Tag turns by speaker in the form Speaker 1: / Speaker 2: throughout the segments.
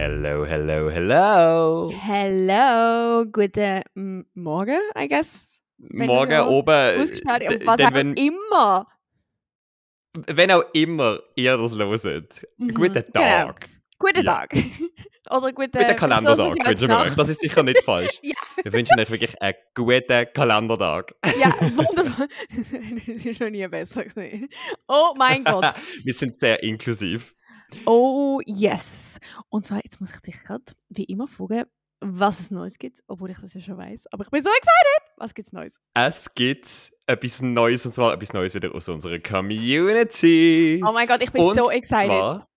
Speaker 1: Hello, hello, hello.
Speaker 2: Hello, guten Morgen, I guess. Wenn
Speaker 1: Morgen.
Speaker 2: Ausgeschaut,
Speaker 1: d-
Speaker 2: und was auch
Speaker 1: wenn,
Speaker 2: immer.
Speaker 1: wenn auch immer ihr das hört.
Speaker 2: Mhm,
Speaker 1: Guten
Speaker 2: genau.
Speaker 1: Tag.
Speaker 2: Guten
Speaker 1: Ja.
Speaker 2: Tag. Oder guten,
Speaker 1: Guten Kalendertag wünschen wir euch. Das ist sicher nicht falsch.
Speaker 2: Ja.
Speaker 1: Wir wünschen euch wirklich einen guten Kalendertag.
Speaker 2: Ja, wunderbar. das ist schon nie besser gesehen. Oh mein Gott.
Speaker 1: Wir sind sehr inklusiv.
Speaker 2: Oh yes. Und zwar, jetzt muss ich dich gerade wie immer fragen, was es Neues gibt, obwohl ich das ja schon weiß. Aber ich bin so excited. Was gibt's Neues?
Speaker 1: Es gibt etwas Neues, und zwar etwas Neues wieder aus unserer Community.
Speaker 2: Oh mein Gott, ich bin
Speaker 1: und
Speaker 2: so excited.
Speaker 1: Zwar,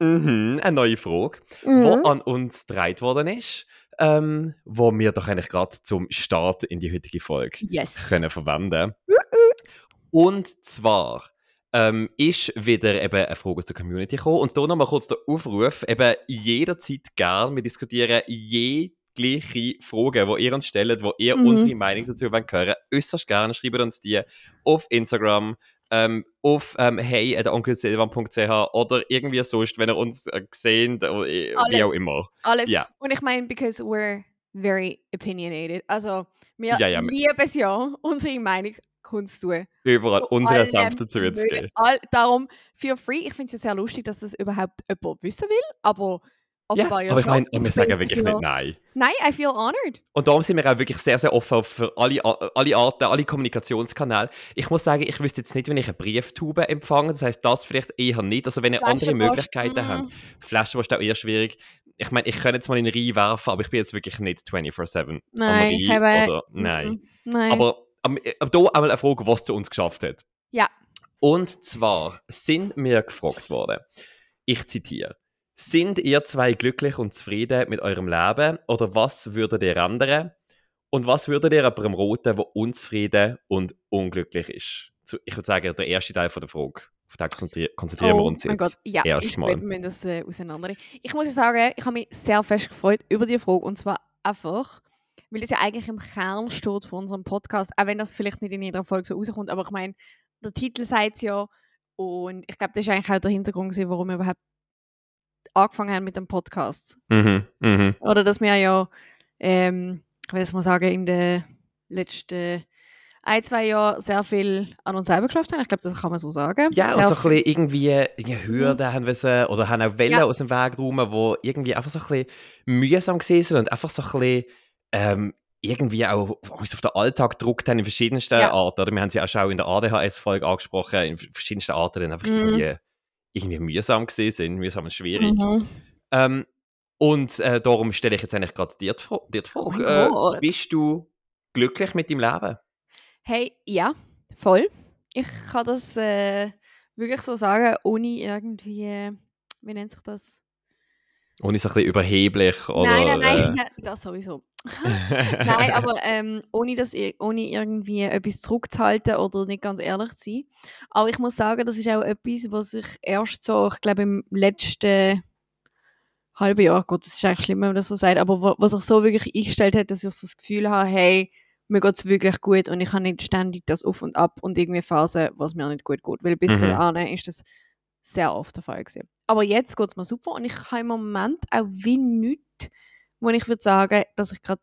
Speaker 1: mhm, eine neue Frage.
Speaker 2: Mhm.
Speaker 1: wo an uns gedreht worden ist, ähm, wo wir doch eigentlich gerade zum Start in die heutige Folge
Speaker 2: Yes.
Speaker 1: können verwenden. Und zwar ähm, ist wieder eben eine Frage zur Community gekommen und hier nochmal kurz der Aufruf, eben jederzeit gern, wir diskutieren jegliche Fragen, die ihr uns stellt, wo ihr
Speaker 2: Mhm.
Speaker 1: unsere Meinung dazu wollt hören äußerst gerne, schreibt uns die auf Instagram, ähm, auf ähm, hey oder irgendwie sonst, wenn ihr uns äh, seht, oder, äh, wie auch immer.
Speaker 2: Alles.
Speaker 1: Ja.
Speaker 2: Und ich meine, because we're very opinionated. Also, wir
Speaker 1: Ja, ja,
Speaker 2: lieben es ja, unsere Meinung kundzutun.
Speaker 1: Überall
Speaker 2: Zu
Speaker 1: unsere
Speaker 2: allem
Speaker 1: Senf dazu zu
Speaker 2: möglichen.
Speaker 1: geben.
Speaker 2: All, darum, feel free. Ich finde es ja sehr lustig, dass das überhaupt jemand wissen will. Aber
Speaker 1: Ja,
Speaker 2: offenbar ja,
Speaker 1: aber ich meine, wir sagen wirklich
Speaker 2: feel-
Speaker 1: nicht nein.
Speaker 2: Nein, I feel honored.
Speaker 1: Und darum sind wir auch wirklich sehr, sehr offen für alle, alle Arten, alle Kommunikationskanäle. Ich muss sagen, ich wüsste jetzt nicht, wenn ich eine Brieftube empfange. Das heißt, das vielleicht eher nicht. Also, wenn ihr andere Möglichkeiten
Speaker 2: mm.
Speaker 1: habt. Flaschenpost ist auch eher schwierig. Ich meine, ich könnte jetzt mal in den Rhein werfen, aber ich bin jetzt wirklich nicht 24-7 am
Speaker 2: Nein, ich habe-
Speaker 1: Oder, nein.
Speaker 2: Mhm. Nein.
Speaker 1: Aber, aber, aber hier einmal eine Frage, was zu uns geschafft hat.
Speaker 2: Ja.
Speaker 1: Und zwar sind wir gefragt worden, ich zitiere, sind ihr zwei glücklich und zufrieden mit eurem Leben oder was würdet ihr ändern? Und was würdet ihr jemandem roten, der unzufrieden und unglücklich ist? Ich würde sagen, der erste Teil von der Frage. Auf den konzentrieren, wir
Speaker 2: oh
Speaker 1: uns
Speaker 2: mein
Speaker 1: jetzt.
Speaker 2: Gott, ja,
Speaker 1: erst
Speaker 2: ich das äh, auseinandernehmen. Ich muss sagen, ich habe mich sehr fest gefreut über die Frage und zwar einfach, weil es ja eigentlich im Kern steht von unserem Podcast, auch wenn das vielleicht nicht in jeder Folge so rauskommt, aber ich meine, der Titel sagt es ja und ich glaube, das ist eigentlich auch der Hintergrund, gewesen, warum wir überhaupt angefangen haben mit dem Podcast.
Speaker 1: Mhm, mhm.
Speaker 2: Oder dass wir ja, ähm, ich will jetzt mal sagen, in den letzten ein, zwei Jahren sehr viel an uns selber geschafft haben. Ich glaube, das kann man so sagen.
Speaker 1: Ja, und
Speaker 2: sehr
Speaker 1: so ein bisschen irgendwie irgendwie Hürden haben müssen oder haben auch Wellen
Speaker 2: Ja.
Speaker 1: aus dem Weg räumen, die irgendwie einfach so ein bisschen mühsam gewesen sind und einfach so ein bisschen ähm, irgendwie auch uns auf den Alltag gedruckt haben in verschiedensten
Speaker 2: Ja.
Speaker 1: Arten. Oder wir haben sie auch schon in der ADHS-Folge angesprochen, in verschiedensten Arten dann einfach
Speaker 2: Mhm.
Speaker 1: irgendwie, irgendwie mühsam gewesen sind, mühsam und schwierig.
Speaker 2: Mhm.
Speaker 1: Ähm, und äh, darum stelle ich jetzt eigentlich gerade dir die,
Speaker 2: Oh
Speaker 1: Frage.
Speaker 2: mein
Speaker 1: äh, bist du glücklich mit deinem Leben?
Speaker 2: Hey, ja, voll. Ich kann das äh, wirklich so sagen, ohne irgendwie, äh, wie nennt sich das?
Speaker 1: Ohne so ein bisschen überheblich oder...
Speaker 2: nein, nein, nein, das sowieso. Nein, aber ähm, ohne, das, ohne irgendwie etwas zurückzuhalten oder nicht ganz ehrlich zu sein. Aber ich muss sagen, das ist auch etwas, was ich erst so, ich glaube im letzten halben Jahr, Gott, das ist eigentlich schlimm, wenn man das so sagt, aber wo- was sich so wirklich eingestellt hat, dass ich so das Gefühl habe, hey, mir geht es wirklich gut und ich habe nicht ständig das Auf und Ab und irgendwie Phasen, was mir nicht gut geht. Weil bis
Speaker 1: Mhm.
Speaker 2: dahin ist das sehr oft der Fall gewesen. Aber jetzt geht es mir super und ich habe im Moment auch wie nichts, wo ich würde sagen, dass ich gerade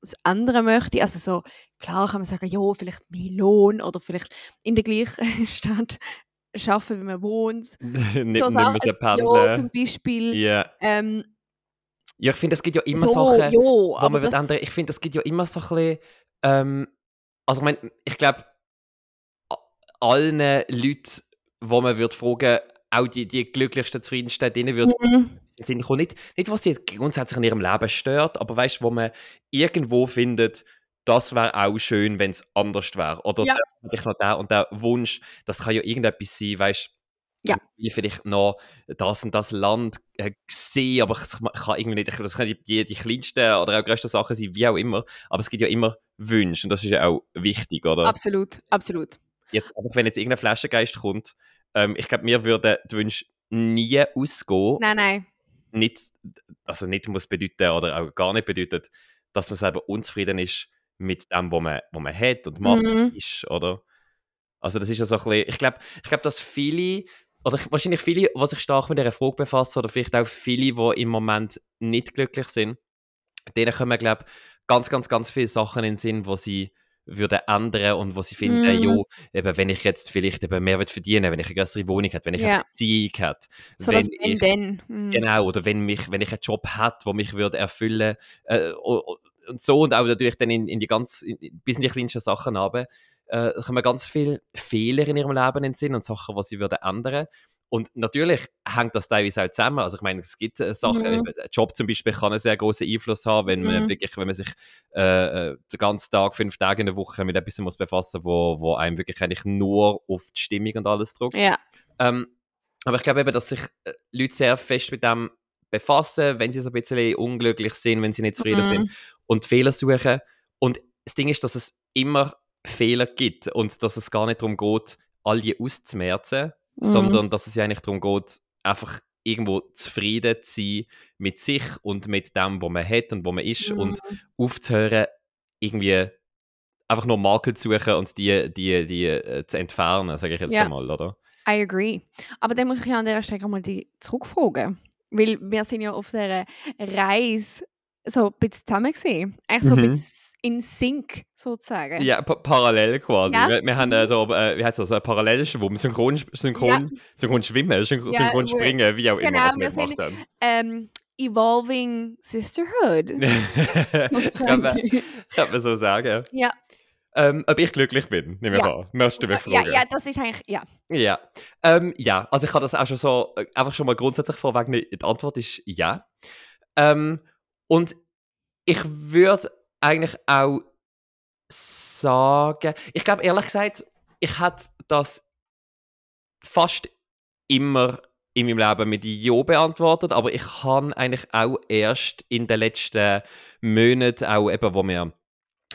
Speaker 2: das ändern möchte. Also so, klar kann man sagen, ja, vielleicht mehr Lohn oder vielleicht in der gleichen Stadt arbeiten, wie man wohnt.
Speaker 1: nicht,
Speaker 2: so
Speaker 1: nicht
Speaker 2: Sachen,
Speaker 1: müssen
Speaker 2: ja, zum Beispiel.
Speaker 1: Ja.
Speaker 2: Ähm,
Speaker 1: ja, ich finde, es gibt ja immer
Speaker 2: so,
Speaker 1: Sachen,
Speaker 2: ja,
Speaker 1: wo man
Speaker 2: das,
Speaker 1: ändern. Ich finde, es gibt ja immer so ein bisschen, ähm, also ich, mein, ich glaube, allen Leuten, wo man wird fragen, auch die, die glücklichsten, zufriedensten, denen wird
Speaker 2: Mhm.
Speaker 1: Kommen. Nicht, nicht, was sie grundsätzlich in ihrem Leben stört, aber weißt du, wo man irgendwo findet, das wäre auch schön, wenn es anders wäre. Oder
Speaker 2: Ja.
Speaker 1: ich noch der und der Wunsch, das kann ja irgendetwas sein, weißt
Speaker 2: Ja.
Speaker 1: wie vielleicht noch das und das Land äh, gesehen, aber ich ich kann irgendwie nicht, das können die, die kleinsten oder auch größten Sachen sein, wie auch immer, aber es gibt ja immer Wünsche und das ist ja auch wichtig, oder?
Speaker 2: Absolut, absolut.
Speaker 1: Jetzt, wenn jetzt irgendein Flaschengeist kommt, ähm, ich glaube, mir würden die Wünsche nie ausgehen
Speaker 2: Nein, nein.
Speaker 1: nicht, also nicht muss bedeuten oder auch gar nicht bedeutet, dass man selber unzufrieden ist mit dem, was man, was man hat und macht
Speaker 2: Mhm.
Speaker 1: ist, oder? Also das ist ja so ein bisschen, ich glaube, ich glaub, dass viele oder ich- wahrscheinlich viele, die sich stark mit dieser Frage befassen, oder vielleicht auch viele, die im Moment nicht glücklich sind, denen kommen, glaube ich, ganz, ganz, ganz viele Sachen in den Sinn, wo sie würden ändern und wo sie finden,
Speaker 2: Mm.
Speaker 1: jo, eben, wenn ich jetzt vielleicht eben mehr verdienen wenn ich eine größere Wohnung hätte, wenn ich
Speaker 2: Ja.
Speaker 1: eine Beziehung hätte,
Speaker 2: So
Speaker 1: wenn
Speaker 2: wenn
Speaker 1: ich,
Speaker 2: denn. Mhm.
Speaker 1: genau, oder wenn, mich, wenn ich einen Job hätte, der mich würde erfüllen äh, und so und auch natürlich dann in, in die ganz, in, bis in die kleinsten Sachen runter, äh, kommen ganz viele Fehler in ihrem Leben in den Sinn und Sachen, die sie würden ändern und natürlich hängt das teilweise auch zusammen. Also ich meine, es gibt äh, Sachen,
Speaker 2: Mhm.
Speaker 1: ein Job zum Beispiel kann einen sehr großen Einfluss haben, wenn man
Speaker 2: Mhm.
Speaker 1: wirklich, wenn man sich äh, äh, den ganzen Tag, fünf Tage in der Woche mit etwas muss befassen, wo, wo einem wirklich eigentlich nur auf die Stimmung und alles drückt.
Speaker 2: Ja.
Speaker 1: Ähm, aber ich glaube eben, dass sich äh, Leute sehr fest mit dem befassen, wenn sie so ein bisschen unglücklich sind, wenn sie nicht zufrieden
Speaker 2: Mhm.
Speaker 1: sind und Fehler suchen. Und das Ding ist, dass es immer Fehler gibt und dass es gar nicht darum geht, all die auszumerzen,
Speaker 2: Mhm.
Speaker 1: sondern dass es ja eigentlich darum geht, einfach irgendwo zufrieden zu sein mit sich und mit dem, was man hat und wo man ist
Speaker 2: Mhm.
Speaker 1: und aufzuhören, irgendwie einfach nur Makel zu suchen und die, die, die äh, zu entfernen, sage ich jetzt
Speaker 2: Ja.
Speaker 1: einmal, oder?
Speaker 2: I agree. Aber dann muss ich ja an dieser Stelle mal die zurückfragen. Weil wir sind ja auf dieser Reise so ein bisschen zusammen gesehen. Eigentlich so ein
Speaker 1: Mhm.
Speaker 2: bisschen in Sync, sozusagen.
Speaker 1: Ja, pa parallel quasi.
Speaker 2: Ja.
Speaker 1: Wir, wir haben äh, da, äh, wie heißt das, äh, Parallelschwimmen, Synchron, synchron, synchron Schwimmen, Synchron,
Speaker 2: Ja,
Speaker 1: synchron Springen, wie auch immer
Speaker 2: Genau,
Speaker 1: was
Speaker 2: wir
Speaker 1: gemacht haben.
Speaker 2: Ähm, Evolving Sisterhood.
Speaker 1: kann, man, kann man so sagen.
Speaker 2: Ja.
Speaker 1: Ähm, ob ich glücklich bin, nehme ich
Speaker 2: Ja.
Speaker 1: an. Möchtest du mich
Speaker 2: ja,
Speaker 1: fragen?
Speaker 2: ja, das ist eigentlich, ja.
Speaker 1: Ja. Ähm, ja, also ich kann das auch schon so, äh, einfach schon mal grundsätzlich vorwegnehmen. Die Antwort ist ja. Ähm, und ich würde eigentlich auch sagen, ich glaube ehrlich gesagt, ich hätte das fast immer in meinem Leben mit Ja beantwortet, aber ich habe eigentlich auch erst in den letzten Monaten, auch eben, wo mir,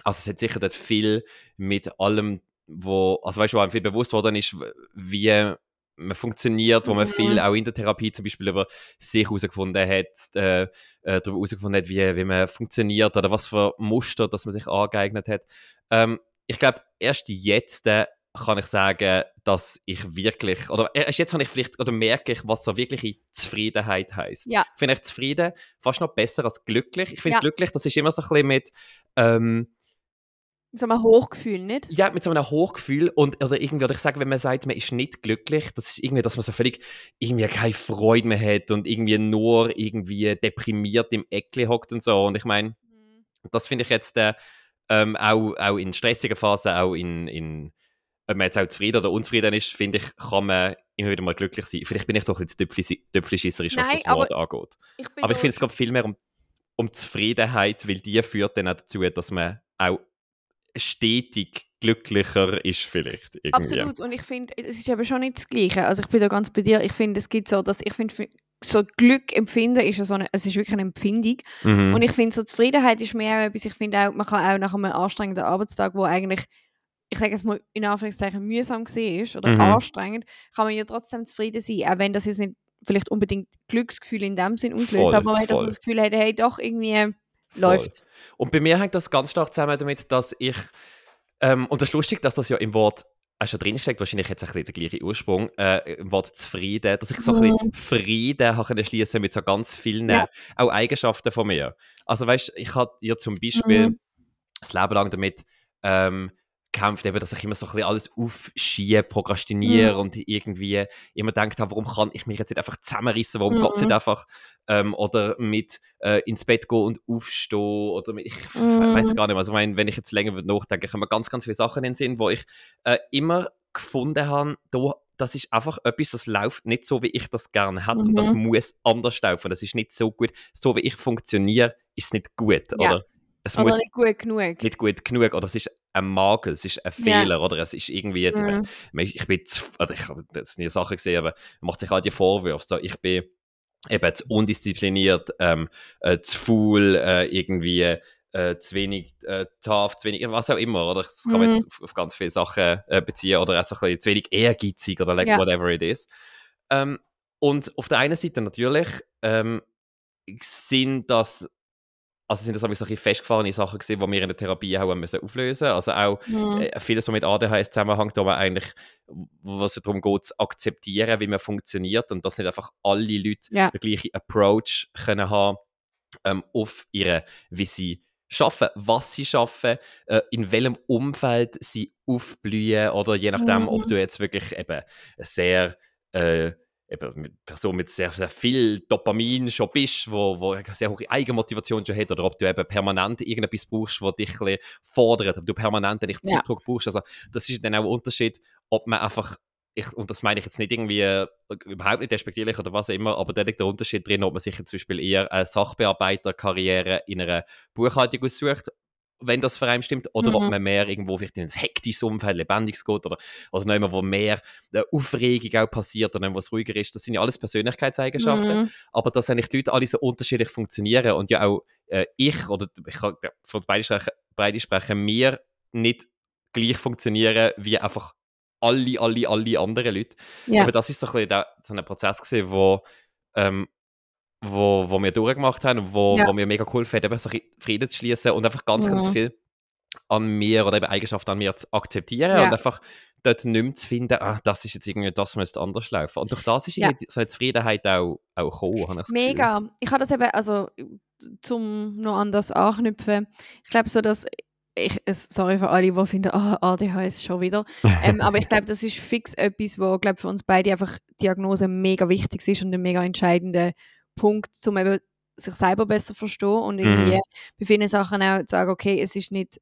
Speaker 1: also es hat sicher dort viel mit allem, wo, also weißt du, wo einem viel bewusst worden ist, wie man funktioniert, wo man
Speaker 2: Mhm.
Speaker 1: viel auch in der Therapie zum Beispiel über sich herausgefunden hat, äh, äh, darüber herausgefunden hat, wie, wie man funktioniert oder was für Muster, das man sich angeeignet hat. Ähm, ich glaube, erst jetzt äh, kann ich sagen, dass ich wirklich, oder erst jetzt kann ich vielleicht, oder merke ich, was so wirkliche Zufriedenheit heißt.
Speaker 2: Ja.
Speaker 1: Ich finde ich zufrieden fast noch besser als glücklich. Ich finde
Speaker 2: Ja.
Speaker 1: glücklich, das ist immer so ein bisschen mit, ähm,
Speaker 2: So ein Hochgefühl, nicht?
Speaker 1: ja, mit so einem Hochgefühl und oder irgendwie, oder ich sage, wenn man sagt, man ist nicht glücklich, das ist irgendwie, dass man so völlig irgendwie keine Freude mehr hat und irgendwie nur irgendwie deprimiert im Eckli hockt und so. Und ich meine, das finde ich jetzt äh, ähm, auch, auch in stressigen Phasen, auch in, in ob man jetzt auch zufrieden oder unzufrieden ist, finde ich, kann man immer wieder mal glücklich sein. Vielleicht bin ich doch jetzt töpflischisserisch, was das Wort angeht.
Speaker 2: Ich
Speaker 1: Aber ich finde es geht viel mehr um, um Zufriedenheit, weil die führt dann auch dazu, dass man auch stetig glücklicher ist vielleicht. Irgendwie.
Speaker 2: Absolut. Und ich finde, es ist eben schon nicht das Gleiche. Also ich bin da ganz bei dir. Ich finde, es gibt so, dass ich finde, so Glück empfinden ist ja so eine, es ist wirklich eine Empfindung.
Speaker 1: Mhm.
Speaker 2: Und ich finde, so Zufriedenheit ist mehr auch etwas, ich finde auch, man kann auch nach einem anstrengenden Arbeitstag, wo eigentlich, ich sage es mal in Anführungszeichen, mühsam war oder
Speaker 1: Mhm.
Speaker 2: anstrengend, kann man ja trotzdem zufrieden sein. Auch wenn das jetzt nicht vielleicht unbedingt Glücksgefühl in dem Sinn auslöst,
Speaker 1: Voll,
Speaker 2: aber wenn dass man das Gefühl hat, hey, doch, irgendwie
Speaker 1: Voll.
Speaker 2: läuft.
Speaker 1: Und bei mir hängt das ganz stark zusammen damit, dass ich, ähm, und das ist lustig, dass das ja im Wort auch schon drinsteckt, wahrscheinlich es ein bisschen den gleichen Ursprung, äh, im Wort zufrieden, dass ich so ein bisschen Frieden habe schließen mit so ganz vielen
Speaker 2: Ja.
Speaker 1: auch Eigenschaften von mir. Also weißt, ich habe ja zum Beispiel
Speaker 2: Mhm.
Speaker 1: das Leben lang damit ähm, gekämpft, eben, dass ich immer so ein bisschen alles aufschiebe, prokrastiniere
Speaker 2: Mhm.
Speaker 1: und irgendwie immer gedacht habe, warum kann ich mich jetzt nicht einfach zusammenrissen, warum
Speaker 2: Mhm.
Speaker 1: geht es nicht einfach ähm, oder mit äh, ins Bett gehen und aufstehen oder mit, ich
Speaker 2: Mhm.
Speaker 1: weiß gar nicht mehr, also ich meine, wenn ich jetzt länger würde nachdenken, kommen mir ganz, ganz viele Sachen in den Sinn, wo ich äh, immer gefunden habe, da, das ist einfach etwas, das läuft nicht so, wie ich das gerne hätte und das
Speaker 2: Mhm.
Speaker 1: muss anders laufen, das ist nicht so gut, so wie ich funktioniere, ist es nicht gut,
Speaker 2: Ja.
Speaker 1: oder? Es
Speaker 2: Oder
Speaker 1: muss
Speaker 2: nicht gut genug.
Speaker 1: nicht gut genug oder es ist ein Makel, es ist ein. Fehler oder es ist irgendwie,
Speaker 2: Mhm.
Speaker 1: ich bin zu, also ich habe jetzt nie Sachen gesehen, aber man macht sich halt die Vorwürfe, so, ich bin eben zu undiszipliniert, ähm, äh, zu faul, äh, irgendwie äh, zu wenig äh, tough, zu wenig, was auch immer, oder das kann man
Speaker 2: Mhm.
Speaker 1: jetzt auf, ganz viele Sachen äh, beziehen oder auch so ein bisschen zu wenig ehrgeizig oder like
Speaker 2: Ja.
Speaker 1: whatever it is. Ähm, und auf der einen Seite natürlich ähm, sind das also sind das aber solche festgefahrene Sachen gewesen, die wir in der Therapie haben müssen auflösen. Also auch
Speaker 2: Mhm.
Speaker 1: äh, vieles, was mit ADHS zusammenhängt, wo man eigentlich, was es darum geht, zu akzeptieren, wie man funktioniert und dass nicht einfach alle Leute
Speaker 2: Ja.
Speaker 1: den gleichen Approach können haben ähm, auf ihre, wie sie schaffen, was sie schaffen, äh, in welchem Umfeld sie aufblühen oder je nachdem, ob
Speaker 2: Mhm.
Speaker 1: du jetzt wirklich eben sehr äh, eben eine Person mit sehr, sehr viel Dopamin schon bist, wo, wo eine sehr hohe Eigenmotivation schon hat, oder ob du eben permanent irgendetwas brauchst, was dich ein fordert, ob du permanent
Speaker 2: Ja.
Speaker 1: Zeitdruck brauchst. Also das ist dann auch ein Unterschied, ob man einfach ich, und das meine ich jetzt nicht irgendwie äh, überhaupt nicht despektierlich oder was auch immer, aber da liegt der Unterschied drin, ob man sich jetzt zum Beispiel eher eine Sachbearbeiterkarriere in einer Buchhaltung aussucht, wenn das für einen stimmt, oder ob
Speaker 2: Mhm.
Speaker 1: man mehr irgendwo vielleicht in ein hektisches Umfeld, lebendiges geht oder, oder noch immer, wo mehr äh, Aufregung auch passiert oder noch was ruhiger ist. Das sind ja alles Persönlichkeitseigenschaften,
Speaker 2: Mhm.
Speaker 1: aber dass eigentlich die Leute alle so unterschiedlich funktionieren und ja auch äh, ich oder ich kann ja, von uns beide sprechen, beide sprechen, wir nicht gleich funktionieren wie einfach alle, alle, alle anderen Leute.
Speaker 2: Ja.
Speaker 1: Aber das ist so ein, bisschen der, so ein Prozess gewesen, wo, ähm, wo, wo wir durchgemacht haben und wo,
Speaker 2: Ja.
Speaker 1: wo mir mega geholfen hat, eben so Frieden zu schließen und einfach ganz, ganz
Speaker 2: Mhm.
Speaker 1: viel an mir oder eben Eigenschaften an mir zu akzeptieren
Speaker 2: Ja.
Speaker 1: und einfach dort nicht mehr zu finden, ah, das ist jetzt irgendwie, das müsste anders laufen. Und durch das ist
Speaker 2: Ja.
Speaker 1: so eine Zufriedenheit auch, auch gekommen, habe ich das Gefühl.
Speaker 2: Mega. Ich habe das eben, also zum noch anders anknüpfen, ich glaube so, dass ich, es- sorry für alle, die finden, ah, ADHS schon wieder. ähm, aber ich glaube, das ist fix etwas, wo glaub, für uns beide einfach Diagnose mega wichtig ist und ein mega entscheidender Punkt, um eben sich selber besser zu verstehen und irgendwie
Speaker 1: Mhm.
Speaker 2: bei vielen Sachen auch zu sagen, okay, es ist nicht,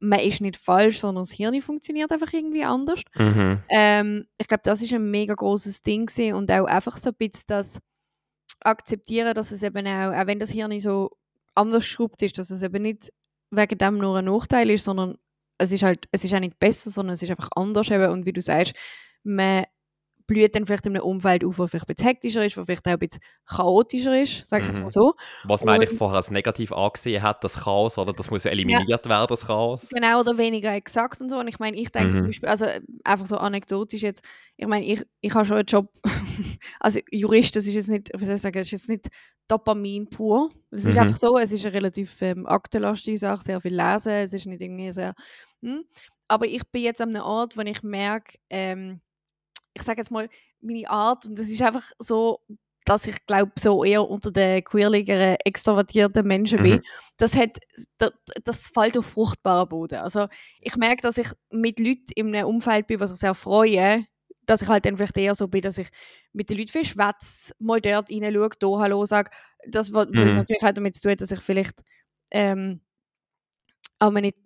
Speaker 2: man ist nicht falsch, sondern das Hirn funktioniert einfach irgendwie anders.
Speaker 1: Mhm.
Speaker 2: Ähm, ich glaube, das ist ein mega großes Ding gewesen und auch einfach so ein bisschen das akzeptieren, dass es eben auch, auch wenn das Hirn so anders geschraubt ist, dass es eben nicht wegen dem nur ein Nachteil ist, sondern es ist halt, es ist auch nicht besser, sondern es ist einfach anders eben und wie du sagst, man blüht dann vielleicht in einem Umfeld auf, wo vielleicht ein bisschen hektischer ist, wo vielleicht auch ein bisschen chaotischer ist, sage ich jetzt
Speaker 1: Mhm.
Speaker 2: mal so.
Speaker 1: Was man eigentlich
Speaker 2: Und-
Speaker 1: vorher als negativ angesehen hat, das Chaos, oder das muss ja eliminiert werden, das Chaos.
Speaker 2: Genau, oder weniger exakt und so. Und ich meine, ich denke zum
Speaker 1: Mhm.
Speaker 2: Beispiel, also einfach so anekdotisch jetzt, ich meine, ich, ich habe schon einen Job, also Jurist, das ist jetzt nicht, wie soll ich sagen, das ist jetzt nicht Dopamin pur. Es ist
Speaker 1: Mhm.
Speaker 2: einfach so, es ist eine relativ ähm, aktenlastige Sache, sehr viel lesen, es ist nicht irgendwie sehr, hm. aber ich bin jetzt an einem Ort, wo ich merke, ähm, ich sage jetzt mal, meine Art, und das ist einfach so, dass ich glaube, so eher unter den queerligeren, extrovertierten Menschen bin,
Speaker 1: Mhm.
Speaker 2: das, hat, das, das fällt auf fruchtbaren Boden. Also ich merke, dass ich mit Leuten in einem Umfeld bin, was ich sehr freue, dass ich halt dann vielleicht eher so bin, dass ich mit den Leuten viel schwätze, mal dort reinschaue, da Hallo sage. Das was
Speaker 1: Mhm.
Speaker 2: natürlich auch damit zu tun, dass ich vielleicht ähm, auch mal nicht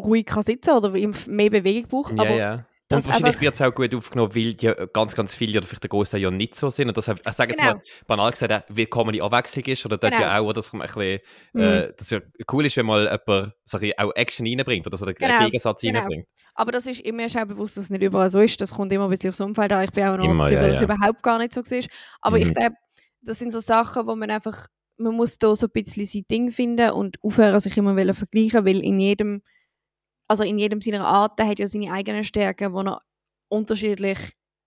Speaker 2: ruhig kann sitzen oder mehr Bewegung brauche.
Speaker 1: Ja,
Speaker 2: aber
Speaker 1: ja.
Speaker 2: Das
Speaker 1: Und wahrscheinlich wird es auch gut aufgenommen, weil die ganz, ganz viele oder vielleicht der Großteil ja nicht so sind. Und das, ich sage jetzt
Speaker 2: Genau.
Speaker 1: mal banal gesagt, eine willkommene Abwechslung ist. Oder
Speaker 2: Genau.
Speaker 1: ja auch, dass man ein bisschen,
Speaker 2: Mhm.
Speaker 1: äh, dass ja cool ist, wenn mal jemand so ein auch Action reinbringt oder so einen
Speaker 2: Genau,
Speaker 1: Gegensatz
Speaker 2: genau.
Speaker 1: reinbringt.
Speaker 2: Aber das ist immer schon bewusst, dass es nicht überall so ist. Das kommt immer ein bisschen aufs Umfeld an. Ich bin auch noch
Speaker 1: Immer, ja,
Speaker 2: das
Speaker 1: ja.
Speaker 2: überhaupt gar nicht so war. Aber
Speaker 1: Mhm.
Speaker 2: ich glaube, das sind so Sachen, wo man einfach, man muss da so ein bisschen sein Ding finden und aufhören, sich immer vergleichen, weil in jedem, also in jedem seiner Art, der hat ja seine eigenen Stärken, wo er unterschiedlich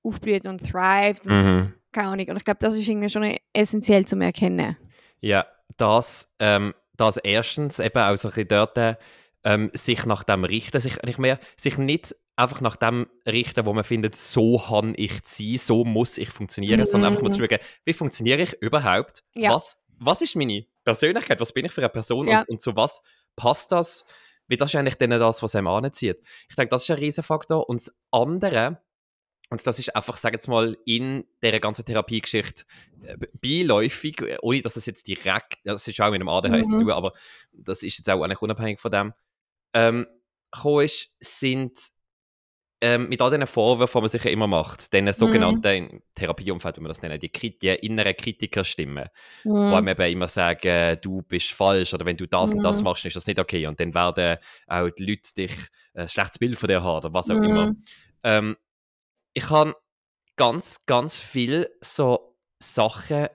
Speaker 2: aufblüht und thrived und
Speaker 1: Mhm.
Speaker 2: keine Ahnung. Und ich glaube, das ist irgendwie schon essentiell zu erkennen.
Speaker 1: Ja, das, ähm, das erstens eben auch so ein bisschen dort ähm, sich nach dem richten, sich, ich mehr, sich nicht einfach nach dem richten, wo man findet, so kann ich sein, so muss ich funktionieren, sondern einfach mal zu schauen, wie funktioniere ich überhaupt?
Speaker 2: Ja.
Speaker 1: Was, was ist meine Persönlichkeit? Was bin ich für eine Person
Speaker 2: Ja.
Speaker 1: und, und zu was passt das? Wie das ist eigentlich dann das, was einem anzieht. Ich denke, das ist ein Riesenfaktor. Und das andere, und das ist einfach, sag jetzt mal, in dieser ganzen Therapiegeschichte äh, beiläufig, äh, ohne dass es jetzt direkt, das ist auch mit dem ADHS zu
Speaker 2: Mhm.
Speaker 1: tun, aber das ist jetzt auch eigentlich unabhängig von dem, ähm, ist, sind ähm, mit all diesen Vorwürfen, die man sich ja immer macht, den sogenannten im Therapieumfeld, wie man das nennt, die, Krit die inneren Kritikerstimmen, wo
Speaker 2: Mhm.
Speaker 1: einem eben immer sagen, du bist falsch oder wenn du das und das
Speaker 2: Mhm.
Speaker 1: machst, ist das nicht okay und dann werden auch die Leute dich äh, ein schlechtes Bild von dir haben oder was auch immer.
Speaker 2: Mhm.
Speaker 1: Ähm, ich habe ganz, ganz viel so Sachen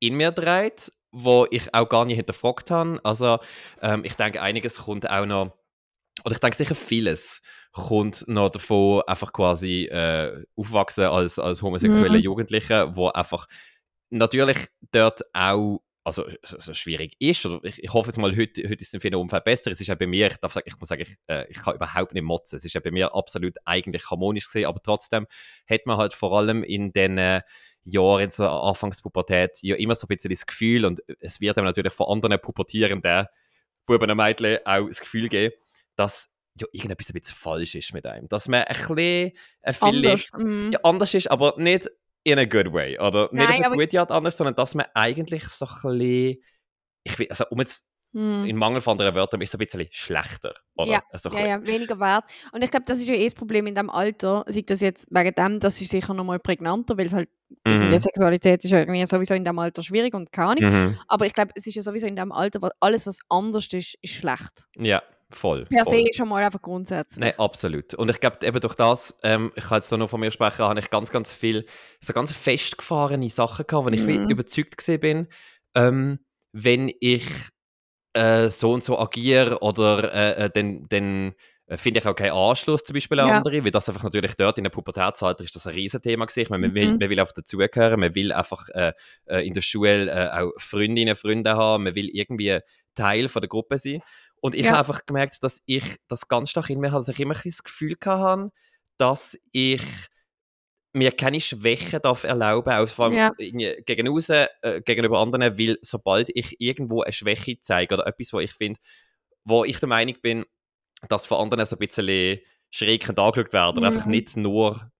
Speaker 1: in mir gedreht, wo ich auch gar nicht hinterfragt habe. Also ähm, ich denke, einiges kommt auch noch, oder ich denke sicher vieles kommt noch davon, einfach quasi äh, aufwachsen als, als homosexuelle
Speaker 2: Mhm.
Speaker 1: Jugendliche, wo einfach natürlich dort auch also so, so schwierig ist. Oder ich, ich hoffe jetzt mal, heute, heute ist es in Umfeld besser. Es ist ja bei mir, ich, darf sagen, ich muss sagen, ich, äh, ich kann überhaupt nicht motzen. Es ist ja bei mir absolut eigentlich harmonisch gesehen, aber trotzdem hat man halt vor allem in den äh, Jahren, in der Anfangspubertät, ja immer so ein bisschen das Gefühl, und es wird einem natürlich von anderen pubertierenden Buben und Mädchen auch das Gefühl geben, dass ja, irgendetwas ein bisschen falsch ist mit einem. Dass man ein bisschen äh, vielleicht
Speaker 2: Anders, mm.
Speaker 1: ja, anders ist, aber nicht in a good way. Oder nicht
Speaker 2: Nein,
Speaker 1: auf eine gute Art anders, sondern dass man eigentlich so ein bisschen, ich will, also um jetzt
Speaker 2: Mm.
Speaker 1: in Mangel von anderen Wörtern, ist so ein bisschen schlechter. Oder?
Speaker 2: Ja,
Speaker 1: also
Speaker 2: Ja, ja, weniger wert. Und ich glaube, das ist ja eh das Problem in diesem Alter. Sieht das jetzt wegen dem, das ist sicher noch mal prägnanter, weil es halt die Sexualität ist ja irgendwie sowieso in diesem Alter schwierig und keine Ahnung.
Speaker 1: Mhm. Mhm.
Speaker 2: Aber ich glaube, es ist ja sowieso in diesem Alter, wo alles, was anders ist, ist schlecht.
Speaker 1: Ja, voll.
Speaker 2: Per se schon mal einfach grundsätzlich.
Speaker 1: Nein, absolut. Und ich glaube, eben durch das, ähm, ich kann jetzt so nur von mir sprechen, habe ich ganz, ganz viel, so ganz festgefahrene Sachen gehabt, wo ich
Speaker 2: Mhm.
Speaker 1: überzeugt bin, ähm, wenn ich äh, so und so agiere oder äh, äh, dann, dann äh, finde ich auch keinen Anschluss zum Beispiel an
Speaker 2: Ja.
Speaker 1: andere, weil das einfach natürlich dort in der Pubertätsalter ist das ein Riesenthema gewesen. Ich meine, man, will,
Speaker 2: Mhm.
Speaker 1: man will einfach dazugehören, man will einfach äh, äh, in der Schule äh, auch Freundinnen, Freunde haben, man will irgendwie Teil von der Gruppe sein. Und ich
Speaker 2: Ja.
Speaker 1: habe einfach gemerkt, dass ich das ganz stark in mir habe, dass ich immer das Gefühl hatte, dass ich mir keine Schwäche darf erlauben, auch vor allem
Speaker 2: Ja.
Speaker 1: gegen aussen, äh, gegenüber anderen, weil sobald ich irgendwo eine Schwäche zeige oder etwas, wo ich finde, wo ich der Meinung bin, dass von anderen so ein bisschen schräg angeschaut werden oder einfach
Speaker 2: Mhm.
Speaker 1: nicht nur,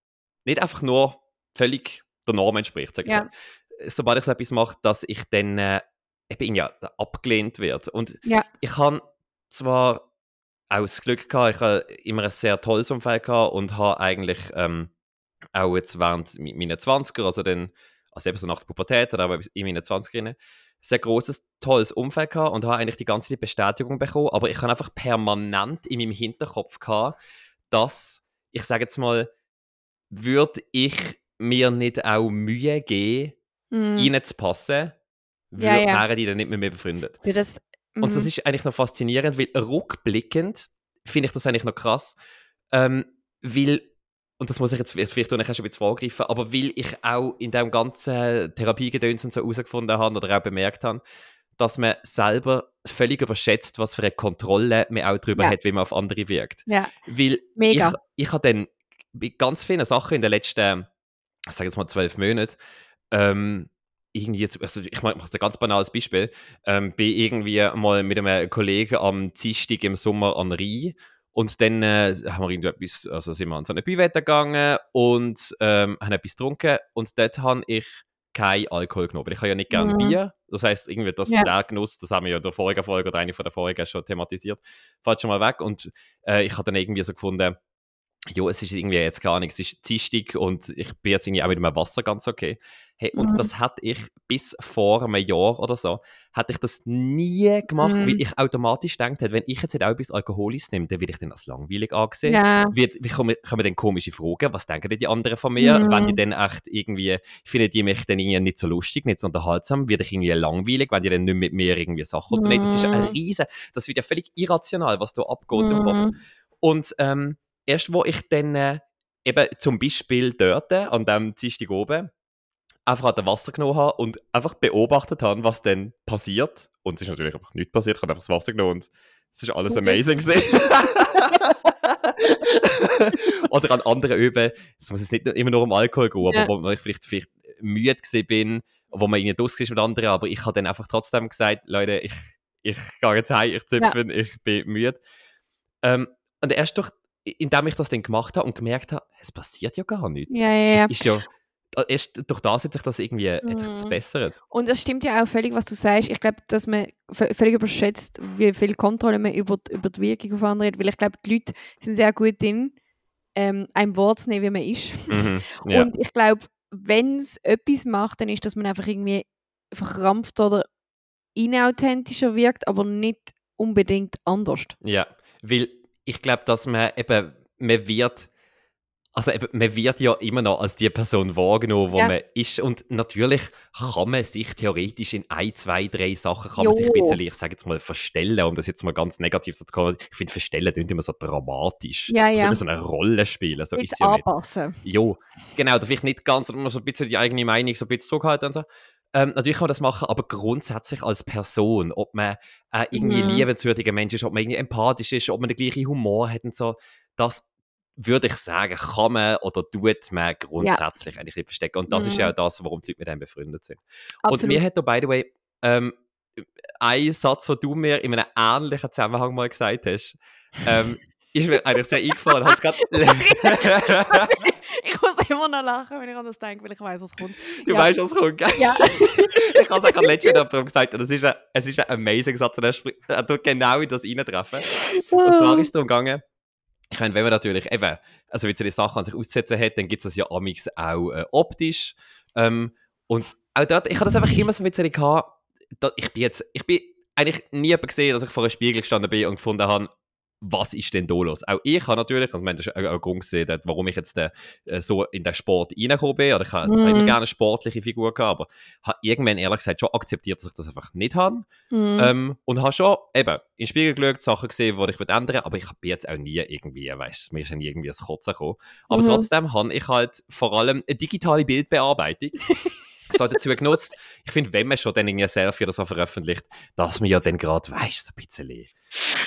Speaker 1: nicht einfach nur völlig der Norm entspricht, sag ich
Speaker 2: Ja.
Speaker 1: mal. Sobald ich so etwas mache, dass ich dann äh, eben ja abgelehnt werde. Und
Speaker 2: Ja.
Speaker 1: ich habe zwar auch das Glück gehabt, ich habe immer ein sehr tolles Umfeld gehabt und habe eigentlich ähm, auch jetzt während meiner 20er, also dann, also eben so nach der Pubertät oder aber in meinen 20ern, ein sehr großes, tolles Umfeld gehabt und habe eigentlich die ganze Bestätigung bekommen, aber ich habe einfach permanent in meinem Hinterkopf gehabt, dass, ich sage jetzt mal, würde ich mir nicht auch Mühe geben, reinzupassen, wür-
Speaker 2: Ja, ja.
Speaker 1: wären die dann nicht mit mir befreundet.
Speaker 2: Das,
Speaker 1: Und das
Speaker 2: mhm.
Speaker 1: ist eigentlich noch faszinierend, weil rückblickend finde ich das eigentlich noch krass, ähm, weil, und das muss ich jetzt vielleicht tun, ich schon ein bisschen vorgreifen, aber weil ich auch in dem ganzen Therapiegedöns und so herausgefunden habe oder auch bemerkt habe, dass man selber völlig überschätzt, was für eine Kontrolle man auch darüber
Speaker 2: Ja.
Speaker 1: hat, wie man auf andere wirkt.
Speaker 2: ja,
Speaker 1: Weil
Speaker 2: Mega.
Speaker 1: ich, ich habe dann bei ganz vielen Sachen in den letzten, ich sage jetzt mal zwölf Monaten, ähm, irgendwie jetzt, also ich mache ein ganz banales Beispiel, ähm, bin irgendwie mal mit einem Kollegen am Dienstag im Sommer an Rhein und dann äh, haben wir irgendetwas, also sind wir an so eine Bivette gegangen und ähm, haben etwas getrunken und dort habe ich kein Alkohol genommen. weil Ich habe ja nicht gerne
Speaker 2: Mhm.
Speaker 1: Bier. Das heißt irgendwie, dass
Speaker 2: Ja.
Speaker 1: der Genuss, das haben wir ja in der vorigen Folge oder eine von der vorigen schon thematisiert, fällt schon mal weg. Und äh, ich habe dann irgendwie so gefunden, jo, es ist irgendwie jetzt gar nichts, es ist Dienstag und ich bin jetzt irgendwie auch mit dem Wasser ganz okay. Hey, und
Speaker 2: Mhm.
Speaker 1: das hatte ich bis vor einem Jahr oder so, hatte ich das nie gemacht,
Speaker 2: Mhm.
Speaker 1: weil ich automatisch gedacht hätte, wenn ich jetzt auch etwas Alkoholisches nehme, dann werde ich dann als langweilig angesehen.
Speaker 2: ja,
Speaker 1: Wird, wie kommen, kommen dann komische Fragen? Was denken denn die anderen von mir?
Speaker 2: Mhm.
Speaker 1: Wenn die dann echt irgendwie, finden die mich dann irgendwie nicht so lustig, nicht so unterhaltsam, werde ich irgendwie langweilig, wenn die dann nicht mit mir irgendwie Sachen unternehmen. Das ist ein
Speaker 2: Mhm.
Speaker 1: riesen, das wird ja völlig irrational, was da abgeht im Kopf.
Speaker 2: mhm.
Speaker 1: Und ähm, erst wo ich dann äh, eben zum Beispiel dort an dem Dienstag oben einfach an das Wasser genommen habe und einfach beobachtet habe, was dann passiert. Und es ist natürlich einfach nichts passiert, ich habe einfach das Wasser genommen und es ist alles amazing gewesen. Oder an anderen Üben, es muss jetzt nicht immer nur um Alkohol gehen,
Speaker 2: Ja.
Speaker 1: aber wo ich vielleicht, vielleicht müde bin, wo man irgendwie draus ist mit anderen, aber ich habe dann einfach trotzdem gesagt, Leute, ich, ich gehe jetzt heim, ich züpfe, ich bin müde. Ähm, und erst durch, indem ich das dann gemacht habe und gemerkt habe, es passiert ja gar nichts.
Speaker 2: ja, ja, ja.
Speaker 1: Es ist ja, erst durch das hat sich das irgendwie hat sich das
Speaker 2: Mhm.
Speaker 1: bessert.
Speaker 2: Und es stimmt ja auch völlig, was du sagst. Ich glaube, dass man völlig überschätzt, wie viel Kontrolle man über, die- über die Wirkung auf andere hat. Weil ich glaube, die Leute sind sehr gut in, ähm, ein Wort zu nehmen, wie man ist.
Speaker 1: Mhm. Ja.
Speaker 2: Und ich glaube, wenn es etwas macht, dann ist, dass man einfach irgendwie verkrampft oder inauthentischer wirkt, aber nicht unbedingt anders.
Speaker 1: Ja, weil ich glaube, dass man eben, man wird, also eben, man wird ja immer noch als die Person wahrgenommen, wo
Speaker 2: Ja.
Speaker 1: man ist. Und natürlich kann man sich theoretisch in ein, zwei, drei Sachen, kann man sich ein
Speaker 2: Jo.
Speaker 1: bisschen, ich sage jetzt mal, verstellen, um das jetzt mal ganz negativ so zu kommen. Ich finde, verstellen klingt immer so dramatisch.
Speaker 2: Ja,
Speaker 1: Also
Speaker 2: ja.
Speaker 1: immer so eine Rolle spielen, so
Speaker 2: Nicht
Speaker 1: ist ja nicht.
Speaker 2: anpassen.
Speaker 1: Jo, genau, da vielleicht nicht ganz, sondern so ein bisschen die eigene Meinung so ein bisschen zurückhalten und so. Ähm, natürlich kann man das machen, aber grundsätzlich als Person, ob man äh, irgendwie
Speaker 2: Mhm.
Speaker 1: liebenswürdiger Mensch ist, ob man irgendwie empathisch ist, ob man den gleichen Humor hat und so, das würde ich sagen, kann man oder tut man grundsätzlich eigentlich nicht verstecken. Und das ist
Speaker 2: Mhm.
Speaker 1: ja auch das, warum die Leute mit einem befreundet sind. Und
Speaker 2: Absolut.
Speaker 1: mir hat da, by the way, ähm, ein Satz, den du mir in einem ähnlichen Zusammenhang mal gesagt hast, ähm, ist mir eigentlich sehr eingefallen. Hast
Speaker 2: muss immer noch lachen, wenn ich an das denke, weil ich weiß, was kommt.
Speaker 1: du
Speaker 2: Ja.
Speaker 1: weißt, was kommt, gell?
Speaker 2: Ja.
Speaker 1: ich habe es auch letztes Mal jemandem gesagt und es ist ein, es ist ein amazing Satz und er, tut genau in das reintreffen. Und zwar ist es darum gegangen, ich meine, wenn man natürlich eben, also wenn so die Sachen an sich auszusetzen hat, dann gibt es das ja amix auch äh, optisch. Ähm, und auch dort, ich habe das einfach immer so ein bisschen gehabt, ich bin jetzt, ich bin eigentlich nie gesehen, dass ich vor einem Spiegel gestanden bin und gefunden habe, was ist denn da los? Auch ich habe natürlich, also man das ist auch ein Grund gesehen, warum ich jetzt äh, so in den Sport reingekommen bin, oder ich habe
Speaker 2: Mhm.
Speaker 1: immer gerne eine sportliche Figur gehabt, aber habe irgendwann ehrlich gesagt schon akzeptiert, dass ich das einfach nicht habe.
Speaker 2: Mhm.
Speaker 1: Ähm, und habe schon eben in den Spiegel geschaut, Sachen gesehen, die ich ändern will, aber ich bin jetzt auch nie irgendwie, weißt mir ist ja nie irgendwie das Kotzen gekommen. Aber
Speaker 2: Mhm.
Speaker 1: trotzdem habe ich halt vor allem eine digitale Bildbearbeitung so dazu genutzt. Ich finde, wenn man schon dann irgendwie ein Selfie oder so veröffentlicht, dass man ja dann gerade, weißt so ein bisschen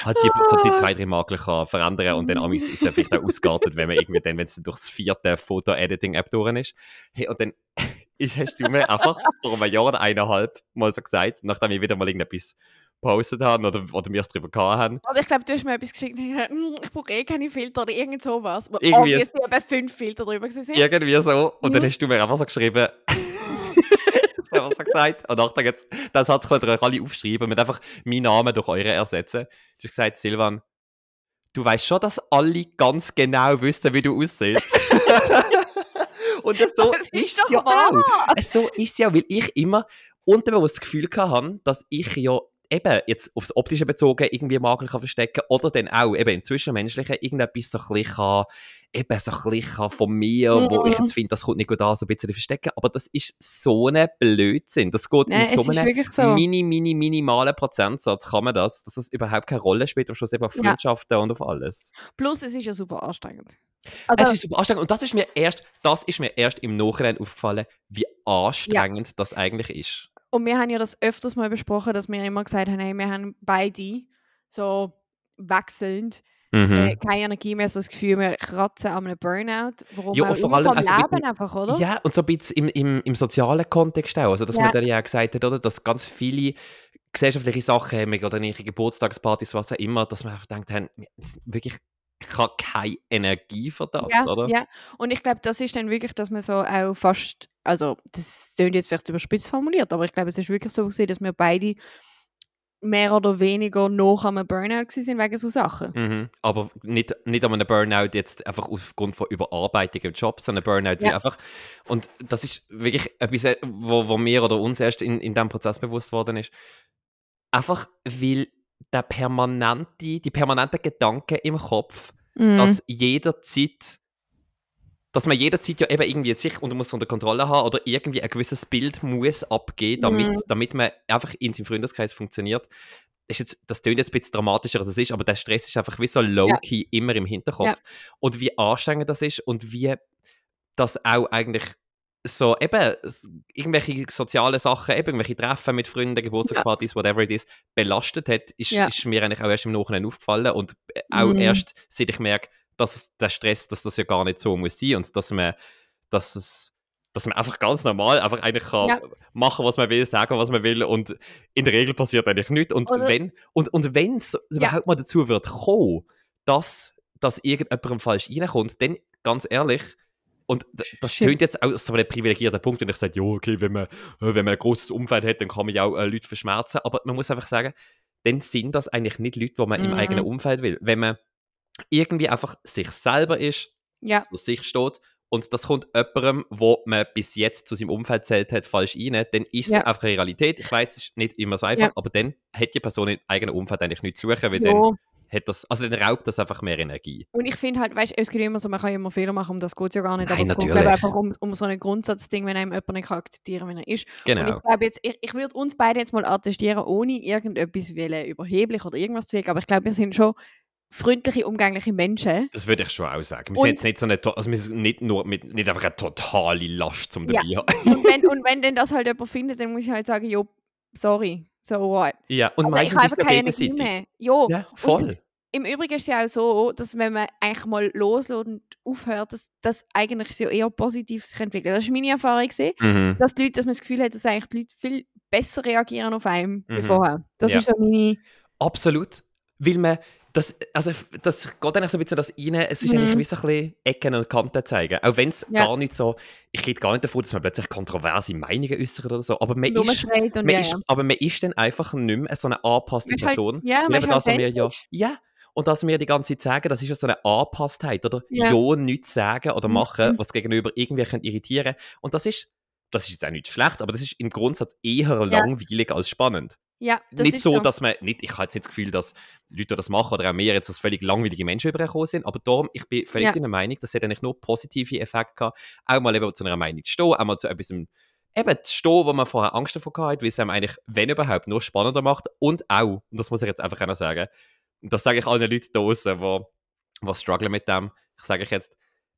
Speaker 1: halt die, so die zwei, drei Makel kann verändern und dann ist es ja vielleicht auch ausgeartet, wenn man irgendwie dann, wenn es durchs vierte Foto-Editing-App durch ist. Hey, und dann ist, hast du mir einfach vor einem Jahr oder eineinhalb mal so gesagt, nachdem ich wieder mal irgendetwas gepostet habe oder, oder wir es darüber gehabt haben,
Speaker 2: Aber ich glaube, du hast mir etwas geschickt ich «Hm, ich brauche eh keine Filter oder irgend sowas.
Speaker 1: Irgendwie
Speaker 2: sind eben fünf Filter drüber gewesen.
Speaker 1: irgendwie so. Und dann
Speaker 2: Mhm.
Speaker 1: hast du mir einfach so geschrieben, einfach so gesagt, und Achtung jetzt, den Satz könnt ihr euch alle aufschreiben und einfach meinen Namen durch eure ersetzen. Du hast gesagt, Silvan, du weißt schon, dass alle ganz genau wissen, wie du aussiehst. und das so
Speaker 2: Das ist
Speaker 1: es ja
Speaker 2: wahr.
Speaker 1: auch. Es So ist es ja, weil ich immer unterbewusst das Gefühl hatte, dass ich ja eben jetzt aufs Optische bezogen irgendwie Makel kann verstecken oder dann auch eben im Zwischenmenschlichen irgendetwas so ein bisschen kann, eben so ein bisschen von mir, wo ich
Speaker 2: Mhm.
Speaker 1: jetzt finde, das kommt nicht gut an, so ein bisschen verstecken. Aber das ist so ein Blödsinn. Das geht
Speaker 2: Nein,
Speaker 1: in so
Speaker 2: es
Speaker 1: einem
Speaker 2: so.
Speaker 1: mini, mini, minimalen Prozentsatz kann man das, dass das überhaupt keine Rolle spielt, am Schluss eben auf
Speaker 2: Ja.
Speaker 1: Freundschaften und auf alles.
Speaker 2: Plus, es ist ja super anstrengend.
Speaker 1: es
Speaker 2: Also,
Speaker 1: ist super anstrengend und das ist mir erst, das ist mir erst im Nachhinein aufgefallen, wie anstrengend das eigentlich ist.
Speaker 2: und wir haben ja das öfters mal besprochen, dass wir immer gesagt haben, hey, wir haben beide so wechselnd
Speaker 1: Mhm.
Speaker 2: äh, keine Energie mehr, so das Gefühl, wir kratzen an einem Burnout. Warum
Speaker 1: Ja, und vor allem
Speaker 2: vom
Speaker 1: also
Speaker 2: Leben einfach, oder?
Speaker 1: Ja, und so ein bisschen im, im, im sozialen Kontext auch. Also, dass
Speaker 2: Ja.
Speaker 1: man da ja auch gesagt hat, oder, dass ganz viele gesellschaftliche Sachen haben, oder irgendwelche Geburtstagspartys, was auch immer, dass man einfach denkt, haben, wirklich, ich habe keine Energie für das,
Speaker 2: ja,
Speaker 1: oder?
Speaker 2: ja. Und ich glaube, das ist dann wirklich, dass man so auch fast, also das klingt jetzt vielleicht überspitzt formuliert, aber ich glaube, es ist wirklich so gesehen, dass wir beide mehr oder weniger noch am Burnout sind wegen so Sachen.
Speaker 1: Mhm. Aber nicht, nicht an einem Burnout jetzt einfach aufgrund von Überarbeitung im Job, sondern Burnout wie
Speaker 2: Ja.
Speaker 1: einfach. Und das ist wirklich etwas, äh, wo, wo mir oder uns erst in, in diesem Prozess bewusst worden ist. Einfach weil der permanente, die permanenten Gedanken im Kopf,
Speaker 2: Mhm.
Speaker 1: dass jederzeit, dass man jederzeit ja eben irgendwie sich und muss unter Kontrolle haben oder irgendwie ein gewisses Bild muss abgehen, damit,
Speaker 2: Mhm.
Speaker 1: damit man einfach in seinem Freundeskreis funktioniert. Ist jetzt, das klingt jetzt ein bisschen dramatischer, als es ist, aber der Stress ist einfach wie so low-key immer im Hinterkopf.
Speaker 2: Ja.
Speaker 1: Und wie anstrengend das ist und wie das auch eigentlich so eben irgendwelche soziale Sachen, eben irgendwelche Treffen mit Freunden, Geburtstagspartys, whatever it is, belastet hat, ist,
Speaker 2: Ja.
Speaker 1: ist mir eigentlich auch erst im Nachhinein aufgefallen und äh, auch
Speaker 2: Mhm.
Speaker 1: erst, seit ich merke, dass der Stress, dass das ja gar nicht so muss sein und dass man, dass es, dass man einfach ganz normal einfach eigentlich kann
Speaker 2: Ja.
Speaker 1: machen, was man will, sagen, was man will und in der Regel passiert eigentlich nichts und
Speaker 2: Oder-
Speaker 1: wenn und, und wenn es überhaupt mal dazu wird kommen, dass, dass irgendjemandem falsch reinkommt, dann ganz ehrlich, und das
Speaker 2: Shit.
Speaker 1: tönt jetzt aus so einem privilegierten Punkt, und ich sage, ja, okay, wenn man, wenn man ein großes Umfeld hat, dann kann man ja auch äh, Leute verschmerzen, aber man muss einfach sagen, dann sind das eigentlich nicht Leute, die man im
Speaker 2: Mhm.
Speaker 1: eigenen Umfeld will. Wenn man irgendwie einfach sich selber ist,
Speaker 2: ja,
Speaker 1: zu sich steht und das kommt jemandem, wo man bis jetzt zu seinem Umfeld zählt hat, falsch rein, dann ist es
Speaker 2: Ja.
Speaker 1: einfach eine Realität. Ich weiß, es ist nicht immer so einfach,
Speaker 2: Ja.
Speaker 1: aber dann hat die Person im eigenen Umfeld eigentlich nichts zu suchen, weil
Speaker 2: ja.
Speaker 1: dann hat das, also dann raubt das einfach mehr Energie.
Speaker 2: Und ich finde halt, weißt, es geht immer so, man kann ja immer Fehler machen, um das geht ja gar nicht.
Speaker 1: Nein,
Speaker 2: aber es geht
Speaker 1: natürlich.
Speaker 2: glaub, einfach um, um so ein Grundsatzding, wenn einem jemand nicht akzeptieren kann, wie er ist. Und
Speaker 1: Genau.
Speaker 2: ich glaube jetzt, ich, ich würde uns beide jetzt mal attestieren, ohne irgendetwas wollen, überheblich oder irgendwas zu wirken, aber ich glaube, wir sind schon freundliche, umgängliche Menschen.
Speaker 1: Das würde ich schon auch sagen. Wir
Speaker 2: Und-
Speaker 1: sind jetzt nicht so eine, also wir sind nicht nur mit, nicht einfach eine totale Last zum
Speaker 2: Ja.
Speaker 1: dabei haben.
Speaker 2: Und wenn, und wenn dann das halt jemand findet, dann muss ich halt sagen, jo, sorry, so what.
Speaker 1: Ja, und
Speaker 2: Also ich
Speaker 1: meistens
Speaker 2: habe
Speaker 1: ist ja
Speaker 2: keine Energie mehr. Jo,
Speaker 1: Ja, voll.
Speaker 2: im Übrigen ist es ja auch so, dass wenn man eigentlich mal loslässt und aufhört, dass das eigentlich so eher positiv sich entwickelt. Das ist meine Erfahrung gesehen,
Speaker 1: Mhm.
Speaker 2: dass die Leute, dass man das Gefühl hat, dass eigentlich die Leute viel besser reagieren auf einem wie
Speaker 1: Mhm.
Speaker 2: vorher. Das
Speaker 1: Ja.
Speaker 2: ist so meine.
Speaker 1: Absolut. Weil man, das, also das geht eigentlich so ein bisschen das rein, es ist
Speaker 2: Mhm.
Speaker 1: eigentlich wie so ein bisschen Ecken und Kanten zeigen. Auch wenn es
Speaker 2: Ja.
Speaker 1: gar nicht so, ich rede gar nicht davon, dass man plötzlich kontroverse Meinungen äußert oder so, aber man,
Speaker 2: Nur
Speaker 1: ist, man
Speaker 2: ja,
Speaker 1: ist,
Speaker 2: ja.
Speaker 1: aber man ist dann einfach nicht mehr so eine angepasste
Speaker 2: Man halt-
Speaker 1: Person.
Speaker 2: ja,
Speaker 1: Weil
Speaker 2: man ist
Speaker 1: das, was wir ja, ja, und dass wir die ganze Zeit sagen, das ist ja so eine Anpasstheit, oder?
Speaker 2: Ja.
Speaker 1: Ja, nichts sagen oder
Speaker 2: Mhm.
Speaker 1: machen, was gegenüber irgendwie irritieren Und das ist, das ist jetzt auch nichts Schlechtes, aber das ist im Grundsatz eher
Speaker 2: Ja.
Speaker 1: langweilig als spannend.
Speaker 2: Ja, das
Speaker 1: nicht
Speaker 2: ist
Speaker 1: so, dass man, nicht, ich habe jetzt nicht das Gefühl, dass Leute, das machen oder auch mir jetzt als völlig langweilige Menschen übergekommen sind, aber darum, ich bin völlig
Speaker 2: Ja.
Speaker 1: in der Meinung, dass es eigentlich nur positive Effekte gehabt, auch mal eben zu einer Meinung zu stehen, auch mal zu etwas, eben zu stehen, wo man vorher Angst davor hatte, weil es einem eigentlich, wenn überhaupt, nur spannender macht und auch, und das muss ich jetzt einfach auch noch sagen, und das sage ich allen Leuten da draussen, die, die strugglen mit dem, ich sage euch jetzt,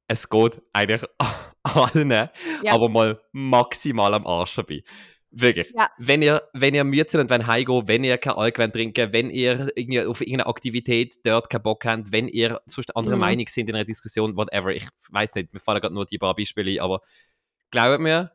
Speaker 1: es geht eigentlich allen,
Speaker 2: Ja.
Speaker 1: aber mal maximal am Arsch vorbei. Wirklich.
Speaker 2: Ja.
Speaker 1: Wenn ihr, wenn ihr müde seid und wenn heimgehen, wenn ihr kein Alkohol trinken, wenn ihr irgendwie auf irgendeine Aktivität dort keinen Bock habt, wenn ihr sonst anderer
Speaker 2: Mhm.
Speaker 1: Meinung sind in einer Diskussion, whatever, ich weiß nicht, mir fallen gerade nur die paar Beispiele, ein, aber glaubt mir,